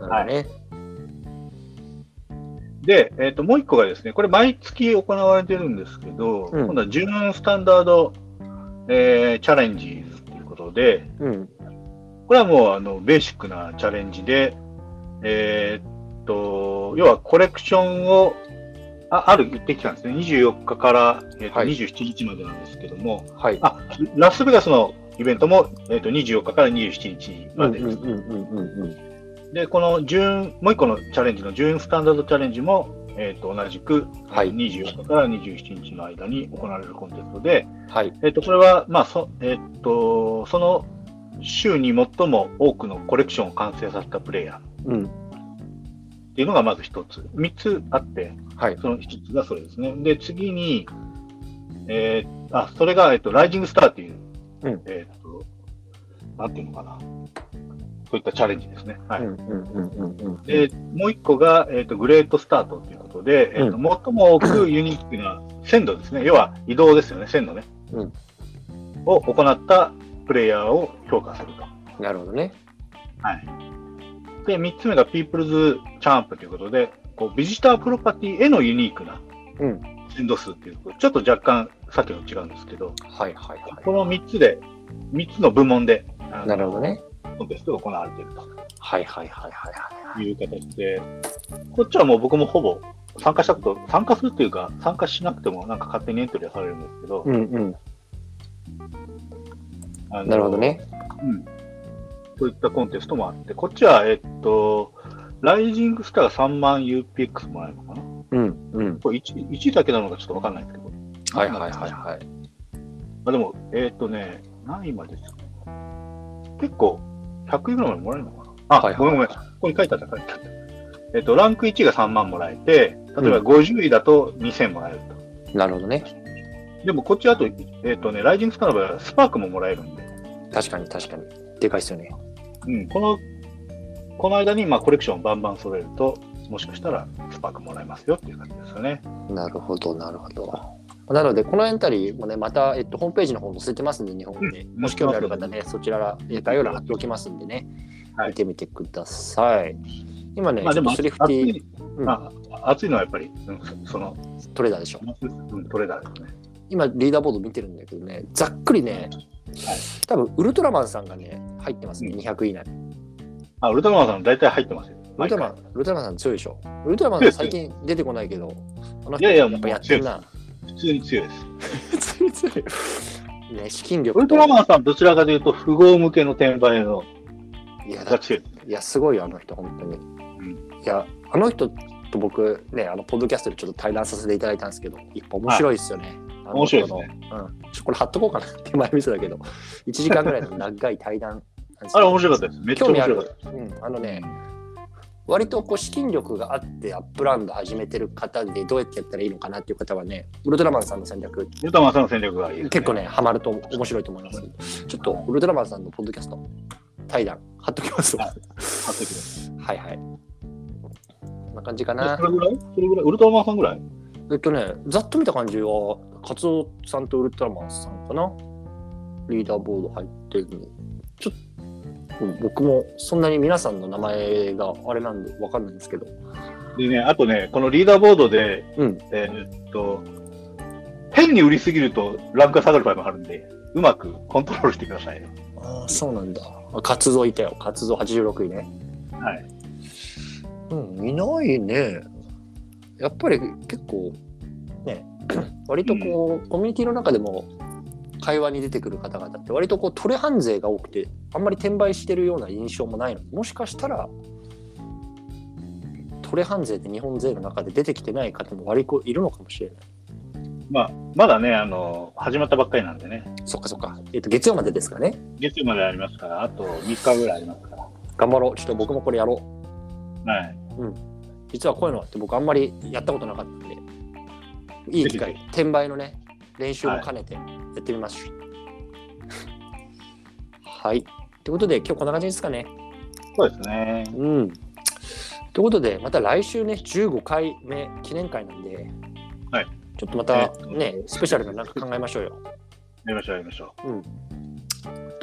なるほどね。で、えっ、と、もう一個がですね、これ毎月行われてるんですけど、うん今度は準スタンダード、えーチャレンジということで、うん。これはもうあのベーシックなチャレンジで、えーっと、要はコレクションを、あある言ってきたんですね。24日から、えーっとはい27日までなんですけども、はい。あ、ラスベガスのイベントも、えーっと24日から27日うんまでです。うんうんうんうんうん。で、この準、もう一個のチャレンジの準スタンダードチャレンジも、えーっと同じく、はい24日から27日の間に行われるコンテストで、はい。えっと、これは、まあ、そ、えっと、その、週に最も多くのコレクションを完成させたプレイヤーうん。っていうのがまず一つ。三つあって、はい。その一つがそれですね。で、次に、えーあ、それが、えっと、ライジングスターっていう、うんえっと、なんていうのかな。そういったチャレンジですね。はい。で、もう一個が、えっ、と、グレートスタートということで、えっ、と、最も多くユニークな線路ですね。要は移動ですよね、線路ね。うんを行ったプレイヤーを評価すると。なるほどね。はい。で、三つ目がピープルズチャンプということで、こう、ビジタープロパティへのユニークなうん。線路数っていうと、ちょっと若干さっきの違うんですけど、はいはいはこの三つで、三つの部門で。なるほどね。コンテストが行われていると。はいはいはいはいはい。いう形で、こっちはもう僕もほぼ参加したこと、参加するっていうか、参加しなくてもなんか勝手にエントリーはされるんですけど、うんうん。なるほど。ね。うん。そういったコンテストもあって、こっちは、えっと、ライジングスターが3万 UPX もらえるのかな？うんうん。これ 1, 1位だけなのかちょっとわかんないですけど。はいはいはいはい。あでも、えっとね、何位までですか結構、100位ぐらいまでもらえるのかな？あ、はいはいごめんごめん。ここに書いてあった、書いてあった。えっと、ランク1が3万もらえて、例えば50位だと2000もらえると。なるほどね。でもこっちあと、えっ、とね、ライジングスターの場合はスパークももらえるんで、確かに確かに。でかいっすよね。うん、この、この間にまあコレクションをバンバン揃えると、もしかしたらスパークもらえますよっていう感じですよね。なるほど、なるほど。なので、このエンタリーもね、また、えっと、ホームページの方載せてますんで、日本で。うんもし興味ある方ね、そちら、え概要欄貼っておきますんでね、はい見てみてください。今ね、まあでも、スリフティ暑い、まあ、暑いのはやっぱり、うん、その、トレーダーでしょ。うん、トレーダーですね。今、リーダーボード見てるんだけどね、ざっくりね、多分ウルトラマンさんがね、入ってますね、うん200以内。あ、ウルトラマンさん大体入ってますよ。ウルトラマン、ウルトラマンさん強いでしょ。ウルトラマンさん最近出てこないけど、あの人いやいややっぱやってるな。普通に強いです。強い強い。ね、資金力とウルトラマンさんどちらかというと、富豪向けの転売のいや、だい。いや、すごいよ、あの人、本当に。んいや、あの人と僕、ね、あの、ポッドキャストでちょっと対談させていただいたんですけど、一歩面白いですよね。あの面白いですねうん。ちょこれ貼っとこうかなって前見せだけど、1時間ぐらいの長い対談 あれよ面白かったです。めっちゃ興味ある面白かった。。うん、あのね、割とこう資金力があってアップランド始めてる方でどうやってやったらいいのかなっていう方はね、ウルトラマンさんの戦略、ウルトラマンさんの戦略がいいね。結構ね、ハマると面白いと思います。ちょっとウルトラマンさんのポッドキャスト、対談、貼っときますわ。はい貼ってくださいはいはい。こんな感じかなそ。れぐらい？それぐらい？ウルトラマンさんぐらい？えっとね、ざっと見た感じは、カツオさんとウルトラマンさんかな？リーダーボード入ってるの。ちょっと、うん僕もそんなに皆さんの名前があれなんでわかんないんですけど。でね、あとね、このリーダーボードで、うん。えーっと、変に売りすぎるとランクが下がる場合もあるんで、うまくコントロールしてくださいね。ああ、そうなんだ。あカツオいたよ。カツオ86位ね。はい。うん、いないね。やっぱり結構、ね、割とこう、コミュニティの中でも会話に出てくる方々って割とこうトレハン勢が多くてあんまり転売してるような印象もないのでもしかしたらトレハン勢って日本勢の中で出てきてない方も割といるのかもしれない。まあ、まだね、あの、始まったばっかりなんでね、そっかそっか。えっ、と月曜までですかね。月曜までありますから、あと3日ぐらいありますから。頑張ろう。ちょっと僕もこれやろう。はい。実はこういうのって僕あんまりやったことなかったんで、いい機会ぜ、転売のね、練習も兼ねてやってみます。はい。ということで、今日こんな感じですかね。そうですね。うん。ということで、また来週ね、15回目記念会なんで、はい。ちょっとまたえね、スペシャルななんか考えましょうよ。やりましょう、やりましょとい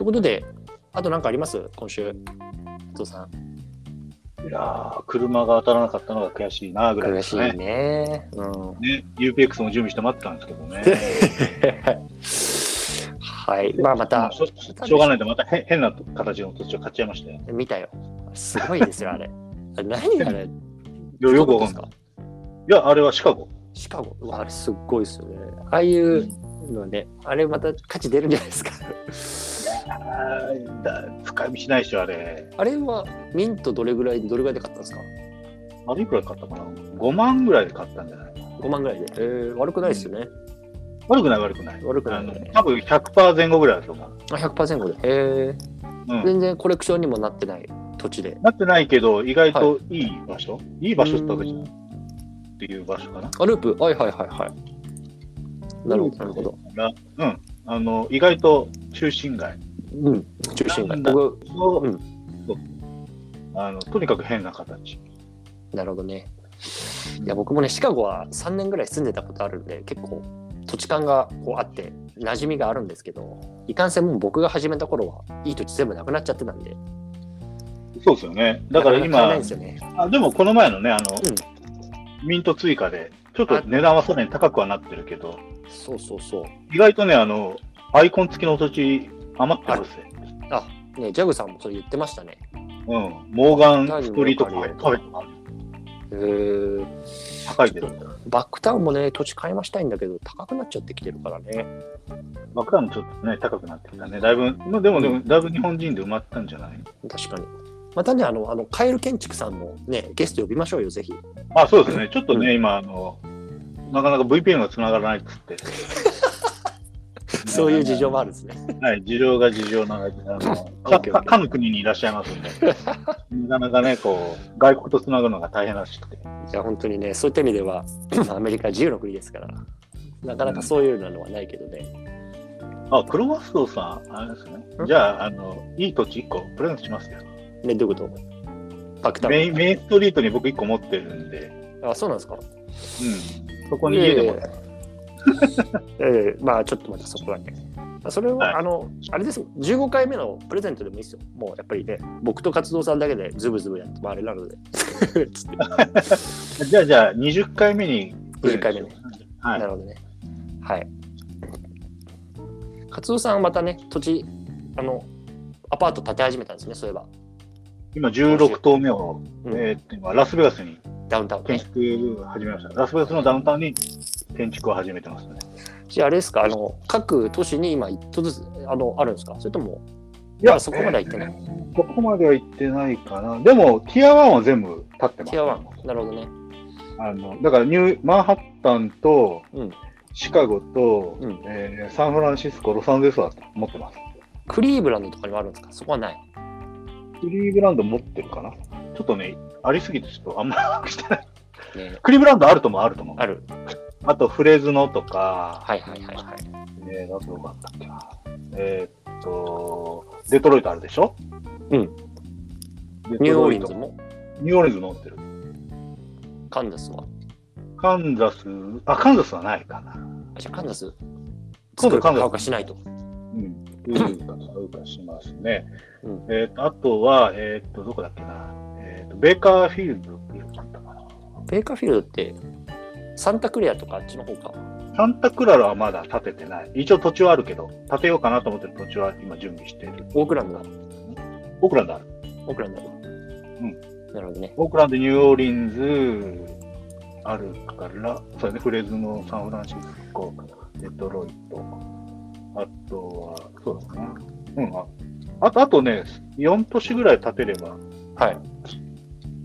うことで、あと何かあります？今週。お父さん。う。いやー車が当たらなかったのが悔しいなぐらい悔しいですね。ね。うん。ね、UPX も準備して待ってたんですけどね。はい。まあまたしょうがないんで、また変変な形の土地を買っちゃいましたよ。見たよ。すごいですよ、あれ。何あれ？よよくわかんない。いや、あれはシカゴ。シカゴ。うわあれすっごいですよね。ああいうのね、あれまた価値出るんじゃないですか。あーだ使い道ないでしょ、あれ。あれはミントどれぐらい、どれぐらいで買ったんですか？あれいくらで買ったかな ?5 万ぐらいで買ったんじゃない？かな。?5 万ぐらいで。えー、悪くないですよね。悪くない、悪くない。悪くないあの多分100%前後ぐらいだと思う。あ、100%で。へえ。うん。全然コレクションにもなってない土地で。なってないけど、意外といい場所、い、い場所ってわけじゃない？っていう場所かな。あ、ループ？はいはいはいはい。なるほど、なるほど。うん。あの、意外と中心街うん、中心街。僕、の、うんあの、とにかく変な形。なるほどね。いや、僕もね、シカゴは3年ぐらい住んでたことあるんで、結構土地勘がこうあって、馴染みがあるんですけど、いかんせんもう僕が始めた頃はいい土地全部なくなっちゃってたんで、そうですよね。だから今んでね。あ、でもこの前のね、あの、うんミント追加で、ちょっと値段はさらに高くはなってるけど、そうそうそう。意外とね、あの、アイコン付きの土地余ってますね。あ、ね、ジャグさんもそれ言ってましたね。うん。モーガンストリートカフェとかへー高いけど、バックタウンもね、土地買いましたいんだけど、高くなっちゃってきてるからね。バックタウンもちょっとね、高くなってきたね。だいぶ、まあでも、でもだいぶ日本人で埋まったんじゃない？確かに。またね、あの、あのカエル建築さんもね、ゲスト呼びましょうよ、ぜひ。あ、そうですね。ちょっとね、う今、あの、なかなか VPN が繋がらないっつって。そういう事情もあるんですね。はい、事情が事情なので、あの、国にいらっしゃいますんで、なかなかね、こう、外国と繋ぐのが大変らしくて。いや、本当にね、そういった意味では、アメリカは自由の国ですから、なかなかそういうのはないけどね。あ、クロマストさん、あれですね。ん？じゃあ、あの、いい土地1個プレゼントしますよ。ね、どういうこと？バックタウン。メインメインストリートに僕1個持ってるんで、あ、そうなんですか。うん。そこに家でも、いやいやええまあ、ちょっとまたそこはね。まあそれは、はいあの、あれです、15回目のプレゼントでもいいですよ。もうやっぱりね、僕と活動さんだけでズブズブやってもあれなので。じゃあ、じゃあ、20回目にプレゼントしよう20回はいなるほどね。はい。活動さんはまたね、土地、あの、アパート建て始めたんですね、そういえば。今、16棟目を、うんえーっと、今、ラスベガスにダウンタウン建ね。築を始めました。ラスベガスのダウンタウンに建築を始めてますね。じゃあ、あれですか、あの、各都市に今、一棟ずつ、あの、あるんですか？それとも、いや、そこまでは行ってない？そこまでは行ってないかな。でも、ティア1は全部立ってます、ティア1。なるほどね。あのだからニュー、マンハッタンと、うんシカゴと、うんえーサンフランシスコ、ロサンゼルスは持ってます。クリーブランドとかにもあるんですか？そこはない。クリーブランド持ってるかなちょっとね、ありすぎてちょっとあんまり把握してない。ね、クリーブランドあるともあると思う。ある。あと、フレズノとか、はいはいはいはい。えー、あとどこあったっけな。えーっと、デトロイトあるでしょ？うん。ニューオーリンズも、ニューオーリンズ持ってる。カンザスは？カンザス、あ、カンザスはないかな。あじゃあカンザス、今度カンザス買うかしないと。うん。売るか買うかしますね。うんえーっと、あとは、えーっと、どこだっけな。ベーカーフィールドっていうかな。ベーカーフィールドって、サンタクレアとかあっちの方か。サンタクララはまだ建ててない。一応土地はあるけど、建てようかなと思ってる土地は今準備している。オークランドだ。オークランドある。オークランドだ。んなるほどね。オークランド、ニューオーリンズあるから、そうね、フレズノ、サンフランシスコ、デトロイト。あとは、そうだな。うん、ああと、あとね、4都市ぐらい建てれば、はい。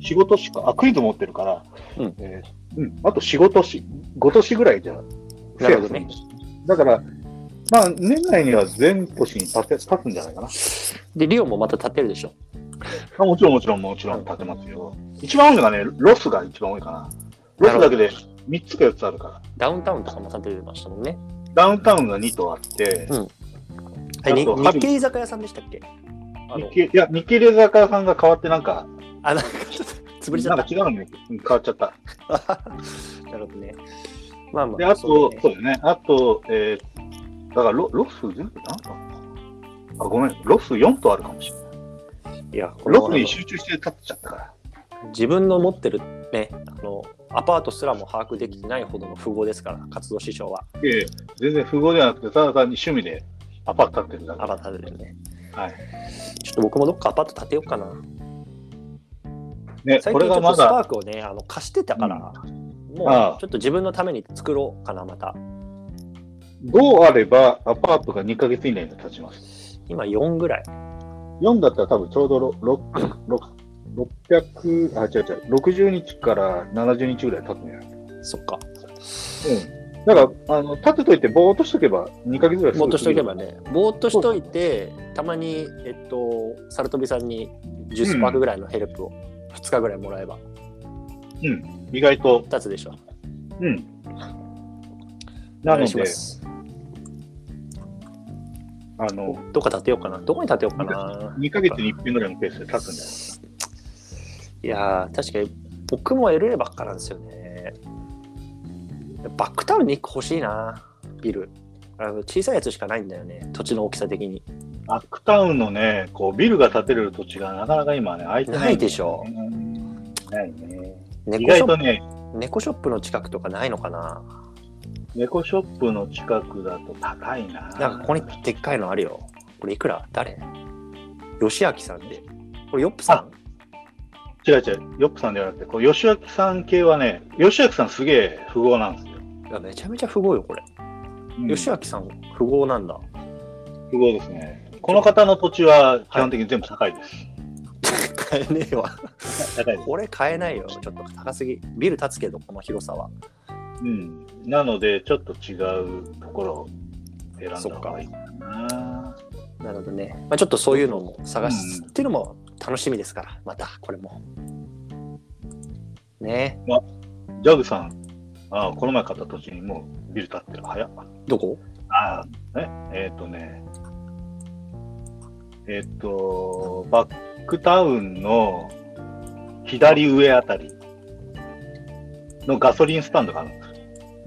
仕事しか、あ、クイズ持ってるから、うんえーうん、あと仕事し、5都市ぐらいじゃ、なるほどね。だから、まあ、年内には全都市に建て、建つんじゃないかな。で、リオもまた建てるでしょ。あもちろん、もちろん、もちろん建てますよ。一番多いのがね、ロスが一番多いかな。ロスだけで3つか4つあるから。ダウンタウンとかも建ててましたもんね。ダウンタウンが2棟あって、うん日系居酒屋さんでしたっけ？日系いや、日系レザーカーさんが変わってなんか、あ、なんかちょっと潰れちゃっなんか違うのに変わっちゃった。た。なるほどね。まあまあ。で、あと、そうだね。あと、えー、だからロロス全部何棟あ、ごめん、ロス4棟あるかもしれない。いや、ロスに集中して建てちゃったから。自分の持ってるね、あの、アパートすらも把握できてないほどの富豪ですから、活動師匠は。いえ全然富豪ではなくて、ただ単に趣味でアパート建ってるだけ。アパート建ててね。はい。ちょっと僕もどっかアパート建てようかな。ね、最近ちょっとスパだ、ークをね、あの貸してたから、もうああちょっと自分のために作ろうかな、また。どうあればアパートが2ヶ月以内に建ちます？今4ぐらい。4だったら多分ちょうどろろろ600、あ、違う違う、60日から70日ぐらい経つんじゃない？そっか。うん。だから、あの立てといて、ぼーっとしとけば、2ヶ月ぐらいぼーっとしとけば。ばね、ぼーっとしといて、たまに、えっと、サルトビさんに10スパークぐらいのヘルプを2日ぐらいもらえばうん。意外と、立つでしょ。うん。なのですあの、どっか立てようかな。どこに立てようかな。2ヶ月に1遍ぐらいのペースで立つんだよ。いやー、確かに僕も LA ばっかなんですよね。バックタウンに1個欲しいな、ビル。あの小さいやつしかないんだよね、土地の大きさ的に。バックタウンのね、こう、ビルが建てれる土地がなかなか今ね、空いてないね、ないでしょうんないね。意外とね、猫ショップの近くとかないのかな猫ショップの近くだと高いな。なんかここにでっかいのあるよ。これいくら？誰？吉明さんで。これヨップさん？違う違う、ヨップさんではなくて、こう吉明さん系はね、吉明さんすげえ富豪なんですよ。いやめちゃめちゃ富豪よ、これ。うん吉明さん、富豪なんだ。富豪ですね。この方の土地は基本的に全部高いです。買えねえわ。これ買えないよ。ちょっと高すぎ。ビル建つけど、この広さは。うん。なので、ちょっと違うところを選んだ方がいいかな。なのでね、まあ、ちょっとそういうのも探すっていうのも楽しみですから、またこれも。ねジャグさん、あこの前買った土地にもうビル建ってる。早っ。どこ？あええっ、とね、えっ、と、バックタウンの左上あたりのガソリンスタンドがあるんですよ。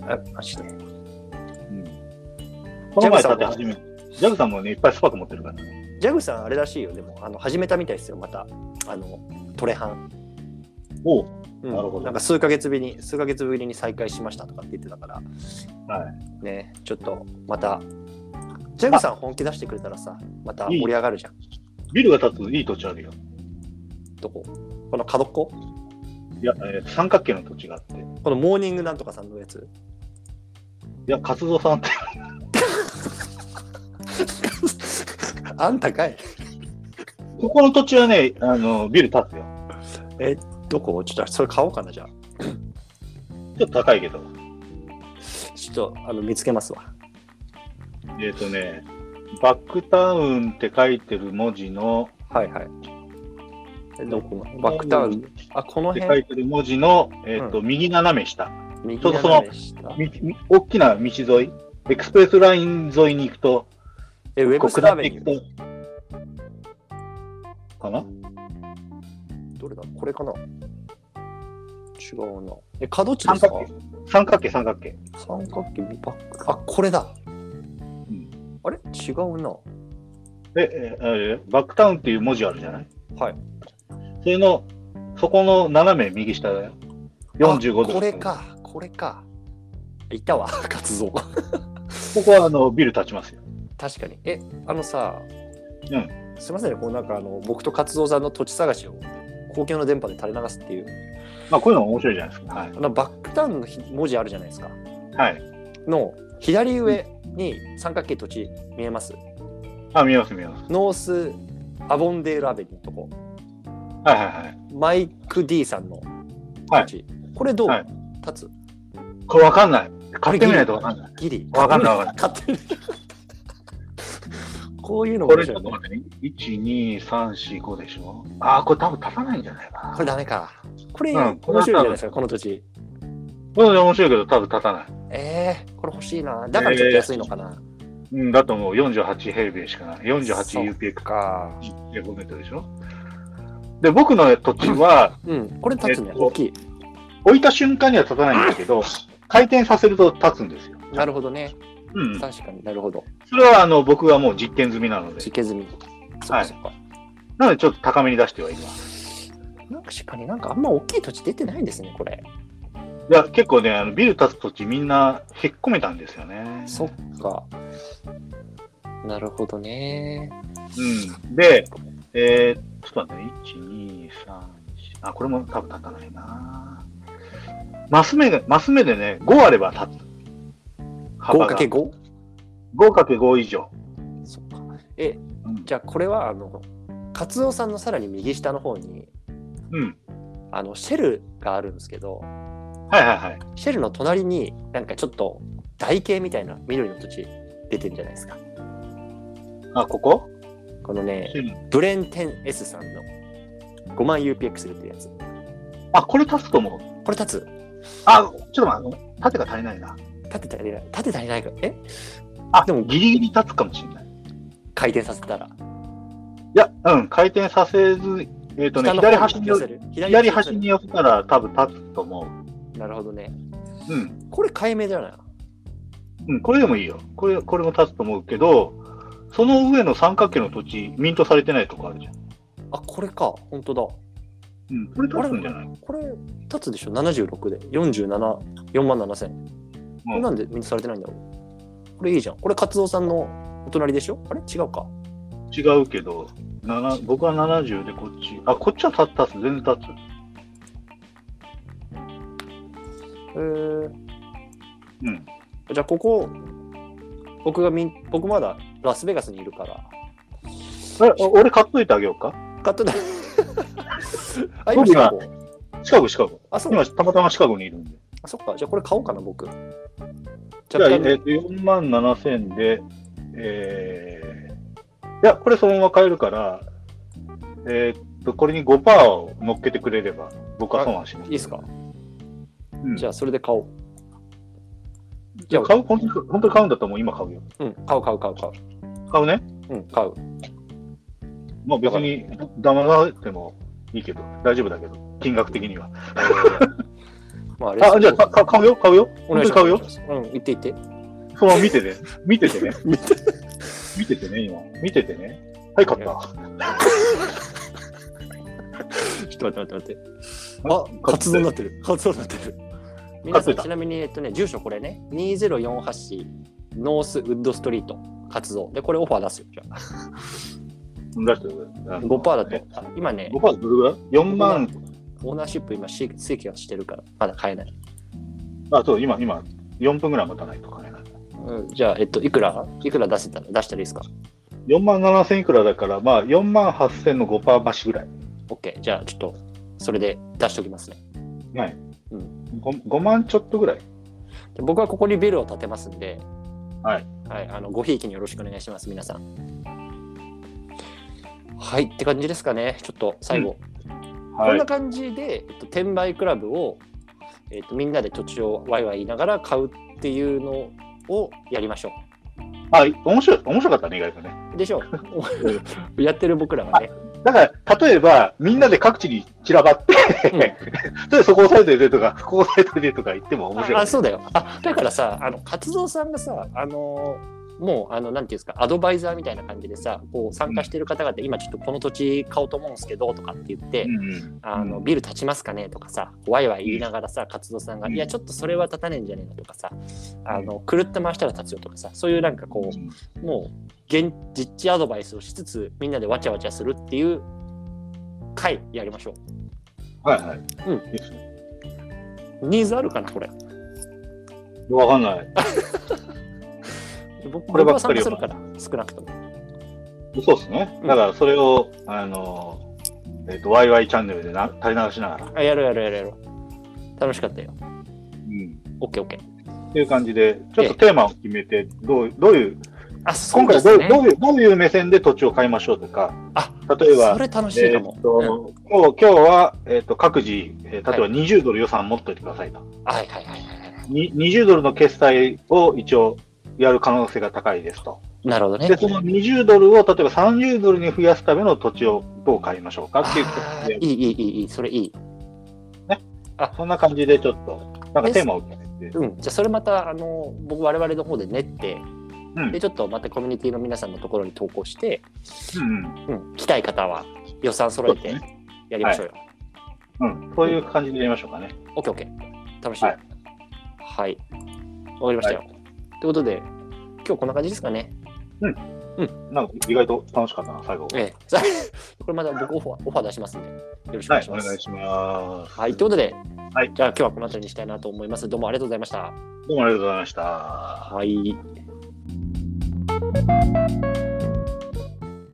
あ、マジで。この前建て始めジャグさんもね、いっぱいスパーク持ってるからね。ジャグさん、あれらしいよ。でも、あの始めたみたいですよ、また。あの、トレハン。おううんなるほどなんか数ヶ月ぶりに、数ヶ月ぶりに再開しましたとかって言ってたから、はい。ね、ちょっとまた、ジャグさん本気出してくれたらさ、また盛り上がるじゃん。ビルが建ついい土地あるよ。どこ？この角っこ？いや、えー三角形の土地があって。いこのモーニングなんとかさんのやつ？や、活動さんって、あんたかいここの土地はね、あの、ビル建つよ。え、どこ？ちょっとそれ買おうかな、じゃあ。ちょっと高いけど。ちょっとあの見つけますわ。えっ、とね、バックタウンって書いてる文字の、はいはい。えどこのバックタウン？あ、このって書辺。いてる文字の、えっ、と、右斜め下。右ちょうどその大きな道沿い、エクスプレスライン沿いに行くと、え、ウェブスベニュー。と、かな？どれだ？これかな？違うな。え、角地ですか？三角形。三角形、三角形。三角形？バック。あ、これだ。んあれ？違うな。で、えーえーバックタウンっていう文字あるじゃない？はい。それの、そこの斜め右下だよ。45度。あこれ。か、これか。いたわ、活動。ここはあのビル建ちますよ。確かに。え、あのさ、うんすみませんね、こうなんかあの僕と活動さんの土地探しを公共の電波で垂れ流すっていう、まあ、こういうの面白いじゃないですか。はい。あのバックタウンのひ文字あるじゃないですか。はい。の左上に三角形土地見えます？あ、見えます、見えます。ノースアボンデールアベニューとこ。はいはいはい。マイク D さんのはい土地。これどう、はい立つ？これわかんない。買ってみないとわかんない。ギリ？わかんないわかん買ってみない。こういうのこれち。ょっと待ってね。1、2、3、4、5でしょ？ああ、これ多分立たないんじゃないかな。これダメか。これ、うん面白いじゃないですか、この土地。これ面白いけど多分立たない。ええこれ欲しいな。だからちょっと安いのかな。うん、だともう48平米しかない。48 UPX か。平方メートルでしょで、僕の土地は、うん、これ立つね、えっと大きい。置いた瞬間には立たないんだけど、回転させると立つんですよ。なるほどね。うん。確かになるほど。それはあの僕はもう実験済みなので、地形済み。そっかそっか。なのでちょっと高めに出してはいます。確かになんかあんま大きい土地出てないんですね、これ。いや、結構ね、あのビル建つ土地みんなへっこめたんですよね。そっか。なるほどね。うん。で、えー、ちょっと待ってね、1、2、3、4、あ、これも多分立たないなマス目で、マス目でね、5あれば立つ。幅が 5×5? 5×5 以上。そっか。え、うん。じゃあこれは、あの、カツオさんのさらに右下の方に、うん。あの、シェルがあるんですけど、はいはいはい。シェルの隣になんかちょっと台形みたいな緑の土地出てるんじゃないですか。あ、ここ？このね、うんブレン 10S さんの5万 UPX 出てるやつ。あ、これ立つと思う？これ立つあ、ちょっと待って、縦が足りないな。立て足りない立て足りないか？らえ？あ、でもギリギリ立つかもしれない。い回転させたら。や、うん、回転させず、えっ、とね、左端に寄せる左端に寄せたら多分立つと思う。なるほどね。うん。これ解明じゃないうん、これでもいいよ。これ、これも立つと思うけど、その上の三角形の土地、ミントされてないとこあるじゃん。あ、これか。本当だ。うん、これ立つんじゃない？これ、立つでしょ ?76 で。47、4万7千。これうんなんでみんなされてないんだろう？これいいじゃん。これ、勝蔵さんのお隣でしょ？あれ？違うか。違うけど、な僕は70でこっち。あ、こっちは立つ、立つ、全然立つ。えー、うん。じゃあ、ここ、僕がみん、僕まだラスベガスにいるから、え、俺買っといてあげようか？買ってない。あ、今シカゴ。シカゴ、シカゴ。あ、そう今、たまたまシカゴにいるんで。あそっか。じゃあ、これ買おうかな、僕。じゃあ、えー、と4万7千で、えー、いや、これそのまま買えるから、えー、と、これに5%を乗っけてくれれば、僕は損はしない。いいですか？うん、じゃあ、それで買おう。じゃあ買う本当に、本当に買うんだったらもう今買うよ。うん、買う買う買う買う。買うね。うん、買う。まあ別に騙されてもいいけど、大丈夫だけど、金額的には。まあ、あれあ、じゃあかか買うよ、買うよ。お願いし本当に買うよ。うん、行って行って。その見てて、見ててね。見て。見ててね、今。見ててね。はい、買った。ちょっと待って待って待って。あ、活動になってる。活動になってる。皆さん、ちなみに、えっとね、住所これね、2048ノースウッドストリート活動。で、これオファー出すよ。じゃあ出してくれ。5%だと、あ今ね、5%だとどれぐらい ?4 万、オーナーシップ今、し請求はしてるから、まだ買えない。あ、そう、今、今、4分ぐらい待たないと買えない。うん、じゃあ、えっと、いくら？いくら出せたら、出したらいいですか？4万7千いくらだから、まあ、4万8千の5%増しぐらい。?OK。じゃあ、ちょっと、それで出しておきますね。はい。う 5, 5万ちょっとぐらい。で僕はここにビルを建てますんで、はい。はい、あのごひいきによろしくお願いします、皆さん。はい、って感じですかね。ちょっと最後、こはいんな。感じで、えっと、転売クラブを、えっと、みんなで土地をワイワイ言いながら買うっていうのをやりましょあ、面白い、面白かったね、意外とね。う。でしょう やってる僕らはね。だから、例えば、みんなで各地に散らばって、うんそれそこ押さえてとか、ここ押さえてとか言っても面白い。ああそうだよ。あだからさ、あの活動さんがさ、あのーもう、あの、なんていうんですか、アドバイザーみたいな感じでさ、こう参加してる方々、今ちょっとこの土地買おうと思うんですけど、とかって言って、うんうんあのビル建ちますかねとかさ、ワイワイ言いながらさ、活動さんが、うんいや、ちょっとそれは立たねえんじゃねえのとかさ、あの狂って回したら立つよとかさ、そういうなんかこう、もう現実地アドバイスをしつつ、みんなでわちゃわちゃするっていう回やりましょはいはい。うん。ニーズあるかな、これ。わかんない。僕こればっするから、少なくとも。そうですね。だから、それを、あの、えっ、と、ワイワイチャンネルでな垂れ流しながら、あやろうやろうやろうやろう。楽しかったよ。うん。オッケーオッケー。っていう感じで、ちょっとテーマを決めて、どうどういう、あ、そうね。回どうどういう、どういう目線で土地を買いましょうとか、あ、例えばそ、れ楽しいえかも。ーっと、うん今日今日は、えーっと各自、えー例えば20ドル予算持っておいてくださいと。はいはいはいはいはい。に20ドルの決済を一応やる可能性が高いですと。なるほどね。で、その20ドルを例えば30ドルに増やすための土地をどう買いましょうかっていうことで。いい、いい、いい、それいい。ね。あそんな感じでちょっと、なんかテーマを決めて。うん、じゃあそれまた、あの、僕、我々の方で練って、うん、で、ちょっとまたコミュニティの皆さんのところに投稿して、うん、うん、来たい方は予算揃えてやりましょうよ。う,ねはい、うん、そういう感じでやりましょうかね。オッケー。楽しい。はい。わ、はい、かりましたよ。はいということで、今日こんな感じですかね。なんか意外と楽しかったな、最後。ええ。さ これまた僕オファーオファー出しますんで、よろしくおはい、願いします。お願いします。はい、ということで、はいじゃあ今日はこの辺りにしたいなと思います。どうもありがとうございました。どうもありがとうございました。はい。